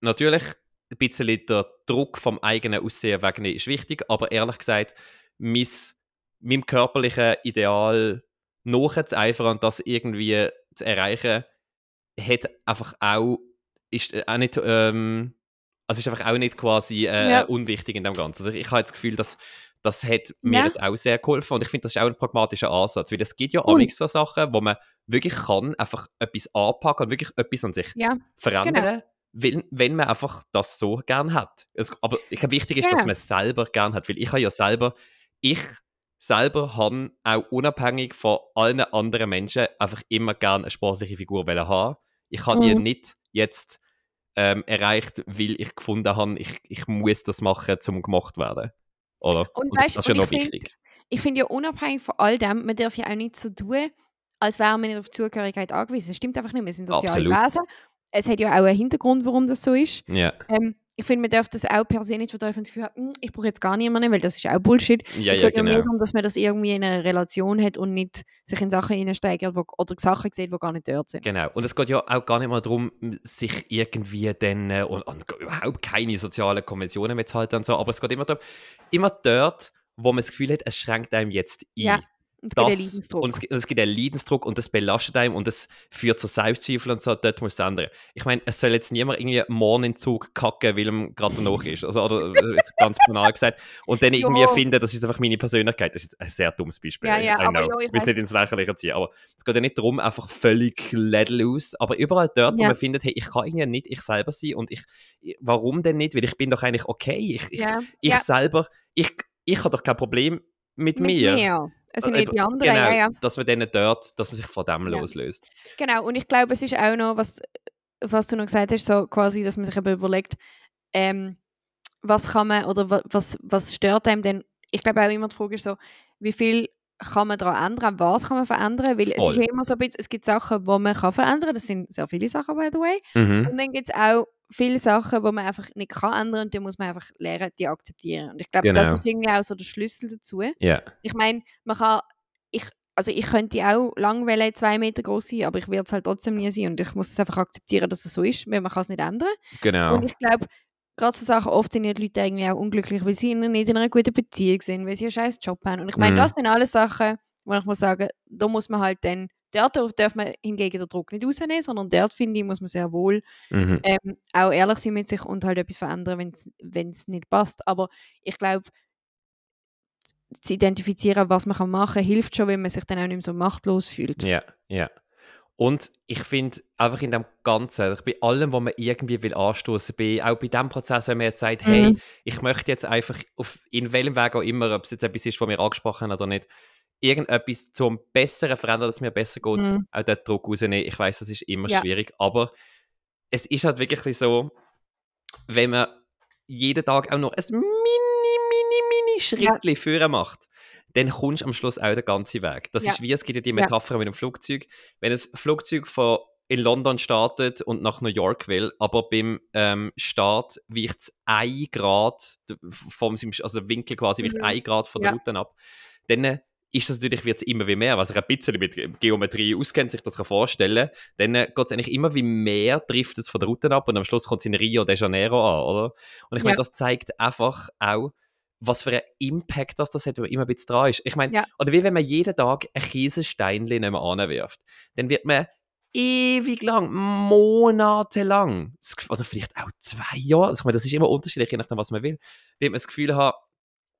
Speaker 1: natürlich ein bisschen der Druck vom eigenen Aussehen wegen ist wichtig, aber ehrlich gesagt, mein, meinem körperlichen Ideal nachzueifern und das irgendwie zu erreichen, hat einfach auch, ist äh, auch nicht, ähm, also ist einfach auch nicht quasi äh,
Speaker 2: Ja.
Speaker 1: unwichtig in dem Ganzen. Also ich, ich habe das Gefühl, dass das hat mir
Speaker 2: Ja.
Speaker 1: jetzt auch sehr geholfen und ich finde, das ist auch ein pragmatischer Ansatz, weil es gibt ja amigs so Sachen, wo man wirklich kann, einfach etwas anpacken und wirklich etwas an sich
Speaker 2: Ja,
Speaker 1: verändern, wenn, wenn man einfach das so gern hat. Es, aber ich glaube, wichtig ist, dass
Speaker 2: Genau.
Speaker 1: man es selber gern hat, weil ich habe ja selber, ich selber habe auch unabhängig von allen anderen Menschen einfach immer gern eine sportliche Figur haben. Ich habe die
Speaker 2: Mhm.
Speaker 1: nicht jetzt ähm, erreicht, weil ich gefunden habe, ich, ich muss das machen, um gemacht zu werden. Oder?
Speaker 2: Und
Speaker 1: das
Speaker 2: weißt-
Speaker 1: ist ja
Speaker 2: und
Speaker 1: noch
Speaker 2: ich find-
Speaker 1: wichtig.
Speaker 2: ich finde ja unabhängig von all dem, man darf ja auch nicht so tun, als wäre man nicht auf Zugehörigkeit angewiesen. Das stimmt einfach nicht, wir sind soziale
Speaker 1: Absolut.
Speaker 2: Wesen. Es hat ja auch einen Hintergrund, warum das so ist.
Speaker 1: Ja,
Speaker 2: Ähm, ich finde, man darf das auch per se nicht verteufeln, das Gefühl haben, «Hm, ich brauche jetzt gar niemanden, weil das ist auch Bullshit.
Speaker 1: ja,
Speaker 2: es geht ja mehr
Speaker 1: genau.
Speaker 2: darum, dass man das irgendwie in einer Relation hat und nicht sich in Sachen hineinsteigert wo, oder Sachen sieht, die gar nicht dort sind.
Speaker 1: Genau. Und es geht ja auch gar nicht mal darum, sich irgendwie dann äh, und, und überhaupt keine sozialen Konventionen mitzuhalten und so, aber es geht immer darum, immer dort, wo man das Gefühl hat, es schränkt einem jetzt ein.
Speaker 2: Ja, Und es gibt einen
Speaker 1: Das,
Speaker 2: Leidensdruck.
Speaker 1: und es, es gibt einen Leidensdruck und das belastet einem und das führt zu Selbstzweifeln und so, dort muss es ändern. Ich meine, es soll jetzt niemand irgendwie morgen in Zug kacken, weil ihm gerade danach ist. Also, oder äh, jetzt ganz banal gesagt. Und dann irgendwie
Speaker 2: Ja.
Speaker 1: finden, das ist einfach meine Persönlichkeit. Das ist jetzt ein sehr dummes Beispiel.
Speaker 2: Ja, ja,
Speaker 1: I
Speaker 2: aber ja, ich
Speaker 1: will es nicht ins Lächerliche ziehen. Aber es geht ja nicht darum, einfach völlig aus. Aber überall dort, wo
Speaker 2: Ja.
Speaker 1: man findet, hey, ich kann irgendwie nicht ich selber sein und ich, warum denn nicht? Weil ich bin doch eigentlich okay. Ich, ich,
Speaker 2: ja.
Speaker 1: ich
Speaker 2: ja.
Speaker 1: selber, ich, ich habe doch kein Problem mit,
Speaker 2: Mit
Speaker 1: mir.
Speaker 2: mir. Es sind
Speaker 1: Äh,
Speaker 2: nicht die anderen.
Speaker 1: Genau,
Speaker 2: Ja, ja.
Speaker 1: dass man dann dort, dass man sich von dem
Speaker 2: Ja.
Speaker 1: loslöst.
Speaker 2: Genau, und ich glaube, es ist auch noch, was, was du noch gesagt hast, so quasi, dass man sich eben überlegt, ähm, was kann man oder wa- was, was stört einem denn? Ich glaube auch immer die Frage ist so, wie viel kann man daran ändern, was kann man verändern? Weil es
Speaker 1: Voll.
Speaker 2: ist ja immer so ein bisschen, es gibt Sachen, die man kann verändern kann, das sind sehr viele Sachen, by the way.
Speaker 1: Mhm.
Speaker 2: Und dann gibt es auch viele Sachen, die man einfach nicht kann ändern und dann muss man einfach lernen, die akzeptieren. Und ich glaube, das
Speaker 1: Genau.
Speaker 2: ist irgendwie auch so der Schlüssel dazu.
Speaker 1: Ja,
Speaker 2: Ich meine, man kann, ich, also ich könnte auch lang wollen, zwei Meter groß sein, aber ich werde es halt trotzdem nie sein und ich muss es einfach akzeptieren, dass es so ist, weil man kann es nicht ändern.
Speaker 1: genau.
Speaker 2: Und ich glaube, gerade so Sachen, oft sind ja die Leute irgendwie auch unglücklich, weil sie nicht in einer guten Beziehung sind, weil sie einen scheiß Job haben. Und ich meine,
Speaker 1: Mhm.
Speaker 2: das sind alles Sachen, wo ich muss sagen, da muss man halt dann, dort darf man hingegen den Druck nicht rausnehmen, sondern dort, finde ich, muss man sehr wohl
Speaker 1: Mhm.
Speaker 2: ähm, auch ehrlich sein mit sich und halt etwas verändern, wenn es nicht passt. Aber ich glaube, zu identifizieren, was man machen kann, hilft schon, wenn man sich dann auch nicht mehr so machtlos fühlt.
Speaker 1: Ja, ja. Und ich finde, einfach in dem Ganzen, bei allem, was man irgendwie will anstoßen will, auch bei dem Prozess, wenn man jetzt sagt, hey,
Speaker 2: Mhm.
Speaker 1: ich möchte jetzt einfach auf in welchem Weg auch immer, ob es jetzt etwas ist, was wir angesprochen haben oder nicht, irgendetwas zum Besseren verändern, dass es mir besser geht,
Speaker 2: Mhm.
Speaker 1: auch den Druck rausnehmen. Ich weiß, das ist immer
Speaker 2: Ja.
Speaker 1: schwierig, aber es ist halt wirklich so, wenn man jeden Tag auch noch ein mini, mini, mini Schrittchen führen macht, dann kommst du am Schluss auch den ganzen Weg. Das
Speaker 2: Ja.
Speaker 1: ist wie, es gibt ja die
Speaker 2: Ja.
Speaker 1: Metapher mit dem Flugzeug. Wenn ein Flugzeug von in London startet und nach New York will, aber beim ähm, Start weicht es ein Grad vom, also der Winkel quasi weicht
Speaker 2: Mhm.
Speaker 1: ein Grad von der
Speaker 2: Ja.
Speaker 1: Route ab, dann äh, ist das natürlich wird's immer wie mehr. Was sich ein bisschen mit Geometrie auskennt, sich das kann vorstellen dann äh, geht es eigentlich immer wie mehr, trifft es von der Route ab und am Schluss kommt es in Rio de Janeiro an, oder? Und ich meine,
Speaker 2: Ja.
Speaker 1: das zeigt einfach auch, was für einen Impact das, das hat, wenn man immer ein bisschen dran ist. Ich meine,
Speaker 2: Ja.
Speaker 1: oder wie wenn man jeden Tag ein Käsesteinchen nicht mehr anwirft, dann wird man ewig lang, monatelang, oder vielleicht auch zwei Jahre, also ich meine, das ist immer unterschiedlich, je nachdem, was man will, wird man das Gefühl haben,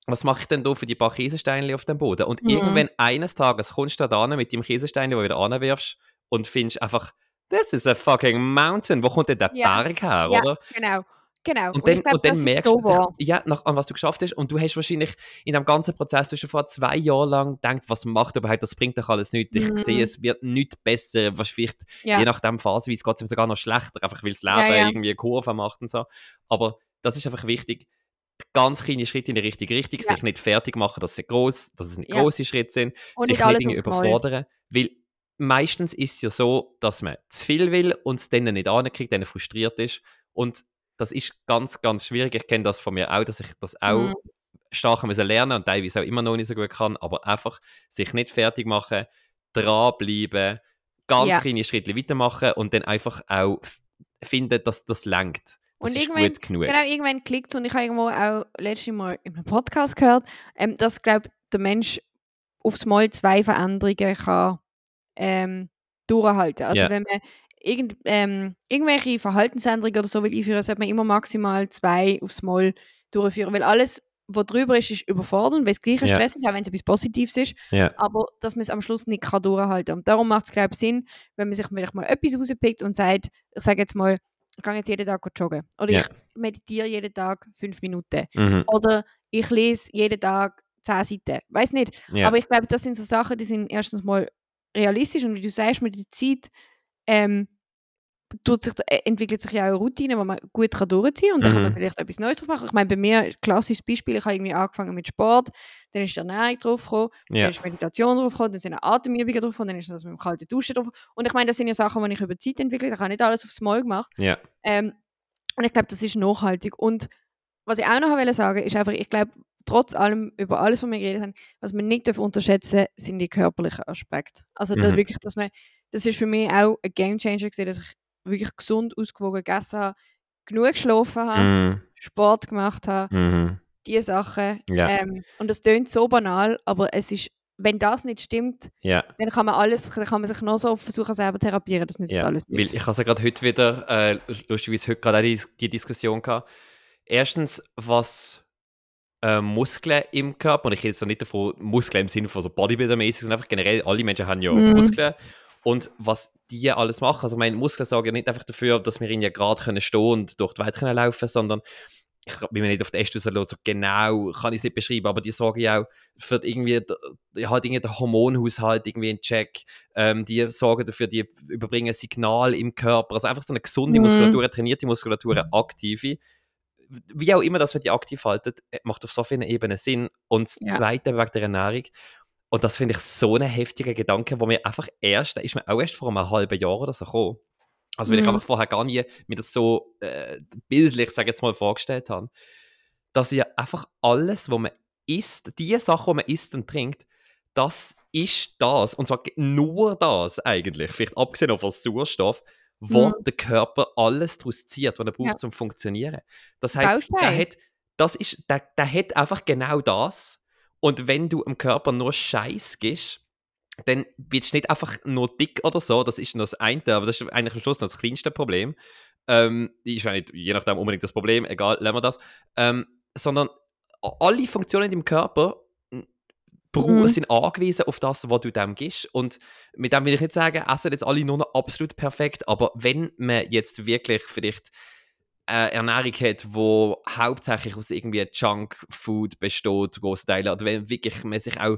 Speaker 1: was mache ich denn da für die paar Käsesteinchen auf dem Boden? Und
Speaker 2: Mhm.
Speaker 1: irgendwann eines Tages kommst du da hin mit dem Käsestein, den du wieder anwirfst und findest einfach, das ist a fucking mountain. Wo kommt denn der
Speaker 2: Ja.
Speaker 1: Berg her,
Speaker 2: Ja.
Speaker 1: oder?
Speaker 2: Genau, genau.
Speaker 1: Und dann,
Speaker 2: ich glaub,
Speaker 1: und dann merkst du ja, nach, an was du geschafft hast. Und du hast wahrscheinlich in dem ganzen Prozess, du hast schon vor zwei Jahren lang gedacht, was macht überhaupt, das bringt doch alles nichts. Ich
Speaker 2: Mhm.
Speaker 1: sehe, es wird nicht besser. Was vielleicht,
Speaker 2: Ja.
Speaker 1: je nachdem phasenweise geht es sogar noch schlechter, einfach weil das Leben
Speaker 2: Ja, ja.
Speaker 1: irgendwie Kurven macht und so. Aber das ist einfach wichtig. Ganz kleine Schritte in die richtige Richtung,
Speaker 2: Ja.
Speaker 1: sich nicht fertig machen, dass sie groß, dass es nicht
Speaker 2: Ja.
Speaker 1: große Schritte sind,
Speaker 2: Und
Speaker 1: sich
Speaker 2: nicht einmal.
Speaker 1: überfordern. Weil meistens ist es ja so, dass man zu viel will und es dann nicht ankriegt, dann frustriert ist. Und das ist ganz, ganz schwierig. Ich kenne das von mir auch, dass ich das auch
Speaker 2: Mhm.
Speaker 1: stark müssen lernen und teilweise auch immer noch nicht so gut kann, aber einfach sich nicht fertig machen, dranbleiben, ganz
Speaker 2: Ja.
Speaker 1: kleine Schritte weitermachen und dann einfach auch finden, dass das lenkt.
Speaker 2: Und irgendwann-. Genau, irgendwann klickt und ich habe irgendwo auch letztes Mal in einem Podcast gehört, ähm, dass, glaube der Mensch aufs Mal zwei Veränderungen kann ähm, durchhalten. Also
Speaker 1: Ja.
Speaker 2: wenn man irgend, ähm, irgendwelche Verhaltensänderungen oder so will einführen, sollte man immer maximal zwei aufs Mal durchführen, weil alles, was drüber ist, ist überfordernd, weil es gleich ein
Speaker 1: Ja.
Speaker 2: Stress ist, auch wenn es etwas Positives ist,
Speaker 1: Ja.
Speaker 2: aber dass man es am Schluss nicht kann durchhalten kann. Und darum macht es, glaube ich, Sinn, wenn man sich vielleicht mal etwas rauspickt und sagt, ich sage jetzt mal, ich gehe jetzt jeden Tag joggen. Oder
Speaker 1: Ja.
Speaker 2: ich meditiere jeden Tag fünf Minuten.
Speaker 1: Mhm.
Speaker 2: Oder ich lese jeden Tag zehn Seiten. Weiß nicht.
Speaker 1: Ja.
Speaker 2: Aber ich glaube, das sind so Sachen, die sind erstens mal realistisch und wie du sagst, mit der Zeit ähm, tut sich, äh, entwickelt sich ja auch eine Routine, die man gut kann durchziehen kann und dann kann man
Speaker 1: Mhm.
Speaker 2: vielleicht etwas Neues drauf machen. Ich meine, bei mir, ein klassisches Beispiel, ich habe irgendwie angefangen mit Sport, dann ist die Ernährung drauf gekommen,
Speaker 1: Ja.
Speaker 2: dann ist Meditation drauf gekommen, dann sind Atemübungen drauf gekommen, dann ist das mit dem kalten Duschen drauf Und ich meine, das sind ja Sachen, die ich über Zeit entwickle, ich habe nicht alles aufs Mal gemacht.
Speaker 1: Ja.
Speaker 2: Ähm, und ich glaube, das ist nachhaltig. Und was ich auch noch wollte sagen, ist einfach, ich glaube, trotz allem, über alles, was wir geredet haben, was man nicht darf unterschätzen sind die körperlichen Aspekte. Also da
Speaker 1: Mhm.
Speaker 2: wirklich, dass man, das ist für mich auch ein Gamechanger gewesen, dass ich wirklich gesund, ausgewogen gegessen habe, genug geschlafen habe,
Speaker 1: Mhm.
Speaker 2: Sport gemacht habe,
Speaker 1: Mhm.
Speaker 2: diese Sachen.
Speaker 1: Ja.
Speaker 2: Ähm, und das klingt so banal, aber es ist, wenn das nicht stimmt,
Speaker 1: Ja.
Speaker 2: dann kann man alles, dann kann man sich noch so versuchen, selber therapieren, das nützt
Speaker 1: Ja,
Speaker 2: alles
Speaker 1: weil
Speaker 2: nicht.
Speaker 1: ich habe ja gerade heute wieder, äh, lustigerweise heute gerade auch die, die Diskussion gehabt. Erstens, was äh, Muskeln im Körper, und ich rede jetzt nicht davon, Muskeln im Sinne von so Bodybuilder-mäßig, sondern einfach generell, alle Menschen haben ja
Speaker 2: Mhm.
Speaker 1: Muskeln. Und was die alles machen, also meine Muskeln sorgen ja nicht einfach dafür, dass wir in ja gerade können stehen und durch die Welt können laufen, sondern ich bin mir nicht auf die Äste so genau kann ich es nicht beschreiben, aber die sorgen ja auch für irgendwie, halt irgendwie den Hormonhaushalt irgendwie in Check, ähm, die sorgen dafür, die überbringen Signal im Körper, also einfach so eine gesunde
Speaker 2: Mhm.
Speaker 1: Muskulatur, eine trainierte Muskulatur, eine aktive. Wie auch immer, dass man die aktiv haltet, äh, macht auf so vielen Ebenen Sinn. Und das
Speaker 2: Ja.
Speaker 1: Zweite wegen der Ernährung. Und das finde ich so einen heftigen Gedanke, wo mir einfach erst, da ist mir auch erst vor einem halben Jahr oder so gekommen. Also, weil ich
Speaker 2: Mhm.
Speaker 1: einfach vorher gar nie mir das so äh, bildlich, sage ich jetzt mal, vorgestellt habe, dass ja einfach alles, was man isst, die Sachen, die man isst und trinkt, das ist das. Und zwar nur das eigentlich, vielleicht abgesehen von Sauerstoff, wo
Speaker 2: Mhm.
Speaker 1: der Körper alles daraus zieht, was er braucht
Speaker 2: Ja.
Speaker 1: zum Funktionieren. Das heißt, der hat, das ist, der, der hat einfach genau das. Und wenn du dem Körper nur Scheiß gibst, dann wirst du nicht einfach nur dick oder so, das ist nur das eine, aber das ist eigentlich am Schluss noch das kleinste Problem. Ähm, ist ja nicht, je nachdem unbedingt das Problem, egal, lassen wir das. Ähm, sondern alle Funktionen deinem Körper,
Speaker 2: Mhm.
Speaker 1: sind angewiesen auf das, was du dem gibst. Und mit dem will ich nicht sagen, essen jetzt alle nur noch absolut perfekt, aber wenn man jetzt wirklich vielleicht eine Ernährung hat, die hauptsächlich aus irgendwie Junkfood besteht, große Teile, oder wenn wirklich man sich auch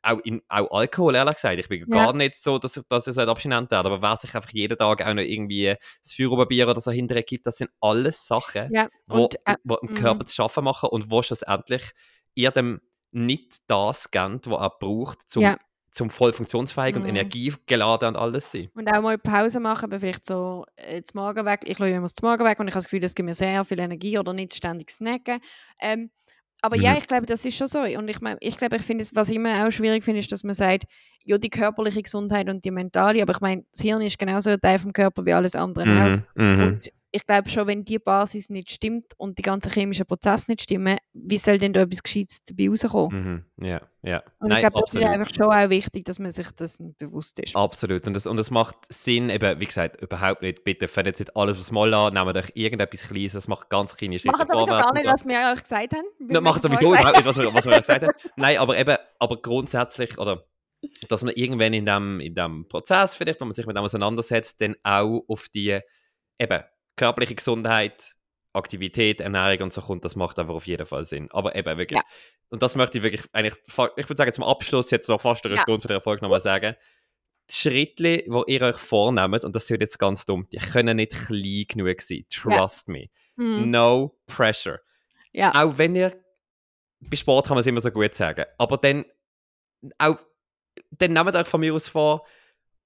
Speaker 1: auch, in, auch Alkohol, ehrlich gesagt. Ich bin
Speaker 2: Ja.
Speaker 1: gar nicht so, dass, ich- dass es abstinent wird, aber wer sich einfach jeden Tag auch noch irgendwie das Feuerobenbier oder so hinterher gibt, das sind alles Sachen,
Speaker 2: Ja,
Speaker 1: wo,
Speaker 2: und äh,
Speaker 1: wo dem
Speaker 2: mhm.
Speaker 1: Körper zu schaffen machen und wo schlussendlich ihr dem nicht das gebt, was er braucht, zum,
Speaker 2: Ja.
Speaker 1: Zum voll funktionsfähig und
Speaker 2: Mhm.
Speaker 1: energiegeladen und alles sein.
Speaker 2: Und auch mal Pause machen, aber vielleicht so äh, das Magen weg. Ich schaue immer das Magen weg und ich habe das Gefühl, das gibt mir sehr viel Energie oder nicht ständig snacken. Ähm, aber ja,
Speaker 1: Mhm.
Speaker 2: ich glaube, das ist schon so. Und ich meine, ich glaube, ich finde, es- was ich immer auch schwierig finde, ist, dass man sagt, ja, die körperliche Gesundheit und die mentale, aber ich meine, das Hirn ist genauso ein Teil vom Körper wie alles andere auch.
Speaker 1: Mhm. Mhm.
Speaker 2: Und ich glaube schon, wenn die Basis nicht stimmt und die ganzen chemischen Prozesse nicht stimmen, wie soll denn da etwas Gescheites dabei rauskommen?
Speaker 1: Mhm. Ja, ja.
Speaker 2: Und
Speaker 1: Nein,
Speaker 2: ich glaube, das ist einfach schon auch wichtig, dass man sich das bewusst ist.
Speaker 1: Absolut. Und das, und das macht Sinn, eben, wie gesagt, überhaupt nicht. Bitte fangt jetzt nicht alles aufs Mal an, nehmt euch irgendetwas Kleines, das macht ganz kleine Schritte
Speaker 2: Machen sowieso gar nicht,
Speaker 1: so.
Speaker 2: was wir euch gesagt haben.
Speaker 1: machen
Speaker 2: vorher
Speaker 1: sowieso überhaupt nicht, was wir, was wir gesagt haben. Nein, aber eben, aber grundsätzlich, oder dass man irgendwann in dem, in dem Prozess, vielleicht, wenn man sich mit dem auseinandersetzt, dann auch auf die eben körperliche Gesundheit, Aktivität, Ernährung und so kommt, das macht einfach auf jeden Fall Sinn. Aber eben wirklich,
Speaker 2: Ja.
Speaker 1: und das möchte ich wirklich eigentlich, ich würde sagen, zum Abschluss jetzt noch fast eine
Speaker 2: Ja.
Speaker 1: Stunde von der Erfolg nochmal sagen. Die Schritte, die ihr euch vornehmt, und das wird jetzt ganz dumm, die können nicht klein genug sein. Trust me.
Speaker 2: Mhm.
Speaker 1: No pressure.
Speaker 2: Ja.
Speaker 1: Auch wenn ihr, bei Sport kann man es immer so gut sagen, aber dann, auch, dann nehmt euch von mir aus vor,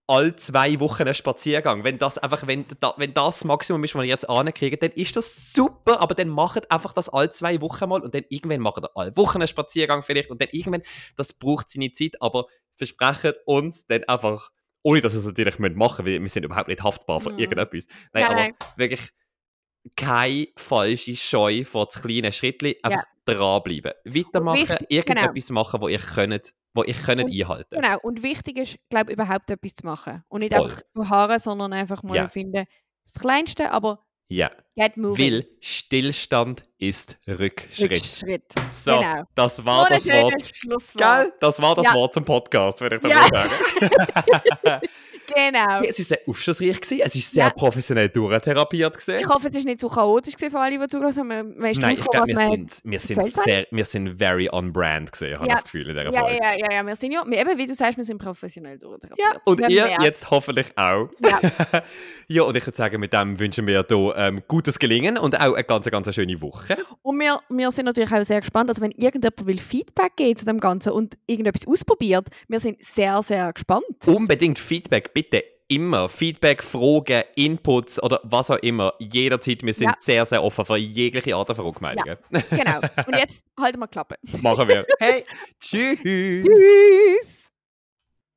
Speaker 1: alle zwei Wochen einen Spaziergang. Wenn das einfach, wenn, wenn das das Maximum ist, was ihr jetzt ankriegt, dann ist das super, aber dann macht einfach das alle zwei Wochen mal und dann irgendwann macht ihr alle Wochen einen Spaziergang vielleicht und dann irgendwann, das braucht seine Zeit, aber versprecht uns dann einfach, ohne dass ihr es natürlich machen müsst, weil wir sind überhaupt nicht haftbar für
Speaker 2: Mhm.
Speaker 1: irgendetwas. Nein,
Speaker 2: Nein,
Speaker 1: aber
Speaker 2: nein.
Speaker 1: wirklich keine falsche Scheu vor das kleine Schrittli, einfach dranbleiben. Weitermachen,
Speaker 2: wichtig- genau.
Speaker 1: irgendetwas machen, wo ihr könnt, wo ihr könnt
Speaker 2: Und-
Speaker 1: einhalten.
Speaker 2: Genau, und wichtig ist, glaube ich, überhaupt etwas zu machen. Und nicht
Speaker 1: Voll.
Speaker 2: einfach verharren, sondern einfach mal
Speaker 1: Ja.
Speaker 2: finden, das Kleinste, aber
Speaker 1: Ja,
Speaker 2: get moving.
Speaker 1: weil Stillstand ist Rückschritt.
Speaker 2: Rückschritt.
Speaker 1: So,
Speaker 2: Genau.
Speaker 1: das war
Speaker 2: So
Speaker 1: das Wort.
Speaker 2: Schlusswort.
Speaker 1: Gell? Das war das
Speaker 2: Ja.
Speaker 1: Wort zum Podcast, würde ich
Speaker 2: Ja.
Speaker 1: damit sagen.
Speaker 2: Genau.
Speaker 1: es ist sehr aufschlussreich gewesen, es ist sehr
Speaker 2: Ja.
Speaker 1: professionell durchtherapiert gewesen.
Speaker 2: Ich hoffe, es ist nicht so chaotisch gewesen für alle, die zugelassen haben.
Speaker 1: Nein, ich glaube, wir sind, wir sind sehr, wir sind very on brand gesehen, habe ich
Speaker 2: Ja.
Speaker 1: das Gefühl in dieser
Speaker 2: Ja,
Speaker 1: Folge.
Speaker 2: ja, ja, ja, wir sind ja, eben wie du sagst, wir sind professionell durchtherapiert.
Speaker 1: Ja, und ihr
Speaker 2: merkt.
Speaker 1: jetzt hoffentlich auch.
Speaker 2: Ja.
Speaker 1: ja, und ich würde sagen, mit dem wünschen wir hier ähm, gutes Gelingen und auch eine ganz, ganz schöne Woche.
Speaker 2: Und wir, wir sind natürlich auch sehr gespannt, also wenn irgendjemand will Feedback geben zu dem Ganzen und irgendetwas ausprobiert, wir sind sehr, sehr gespannt.
Speaker 1: Unbedingt Feedback, bitte immer. Feedback, Fragen, Inputs oder was auch immer. Jederzeit. Wir sind
Speaker 2: Ja.
Speaker 1: sehr, sehr offen für jegliche Art von Rückmeldungen.
Speaker 2: Genau. Und jetzt halten wir Klappe.
Speaker 1: Machen wir. Hey, tschüss.
Speaker 2: Tschüss!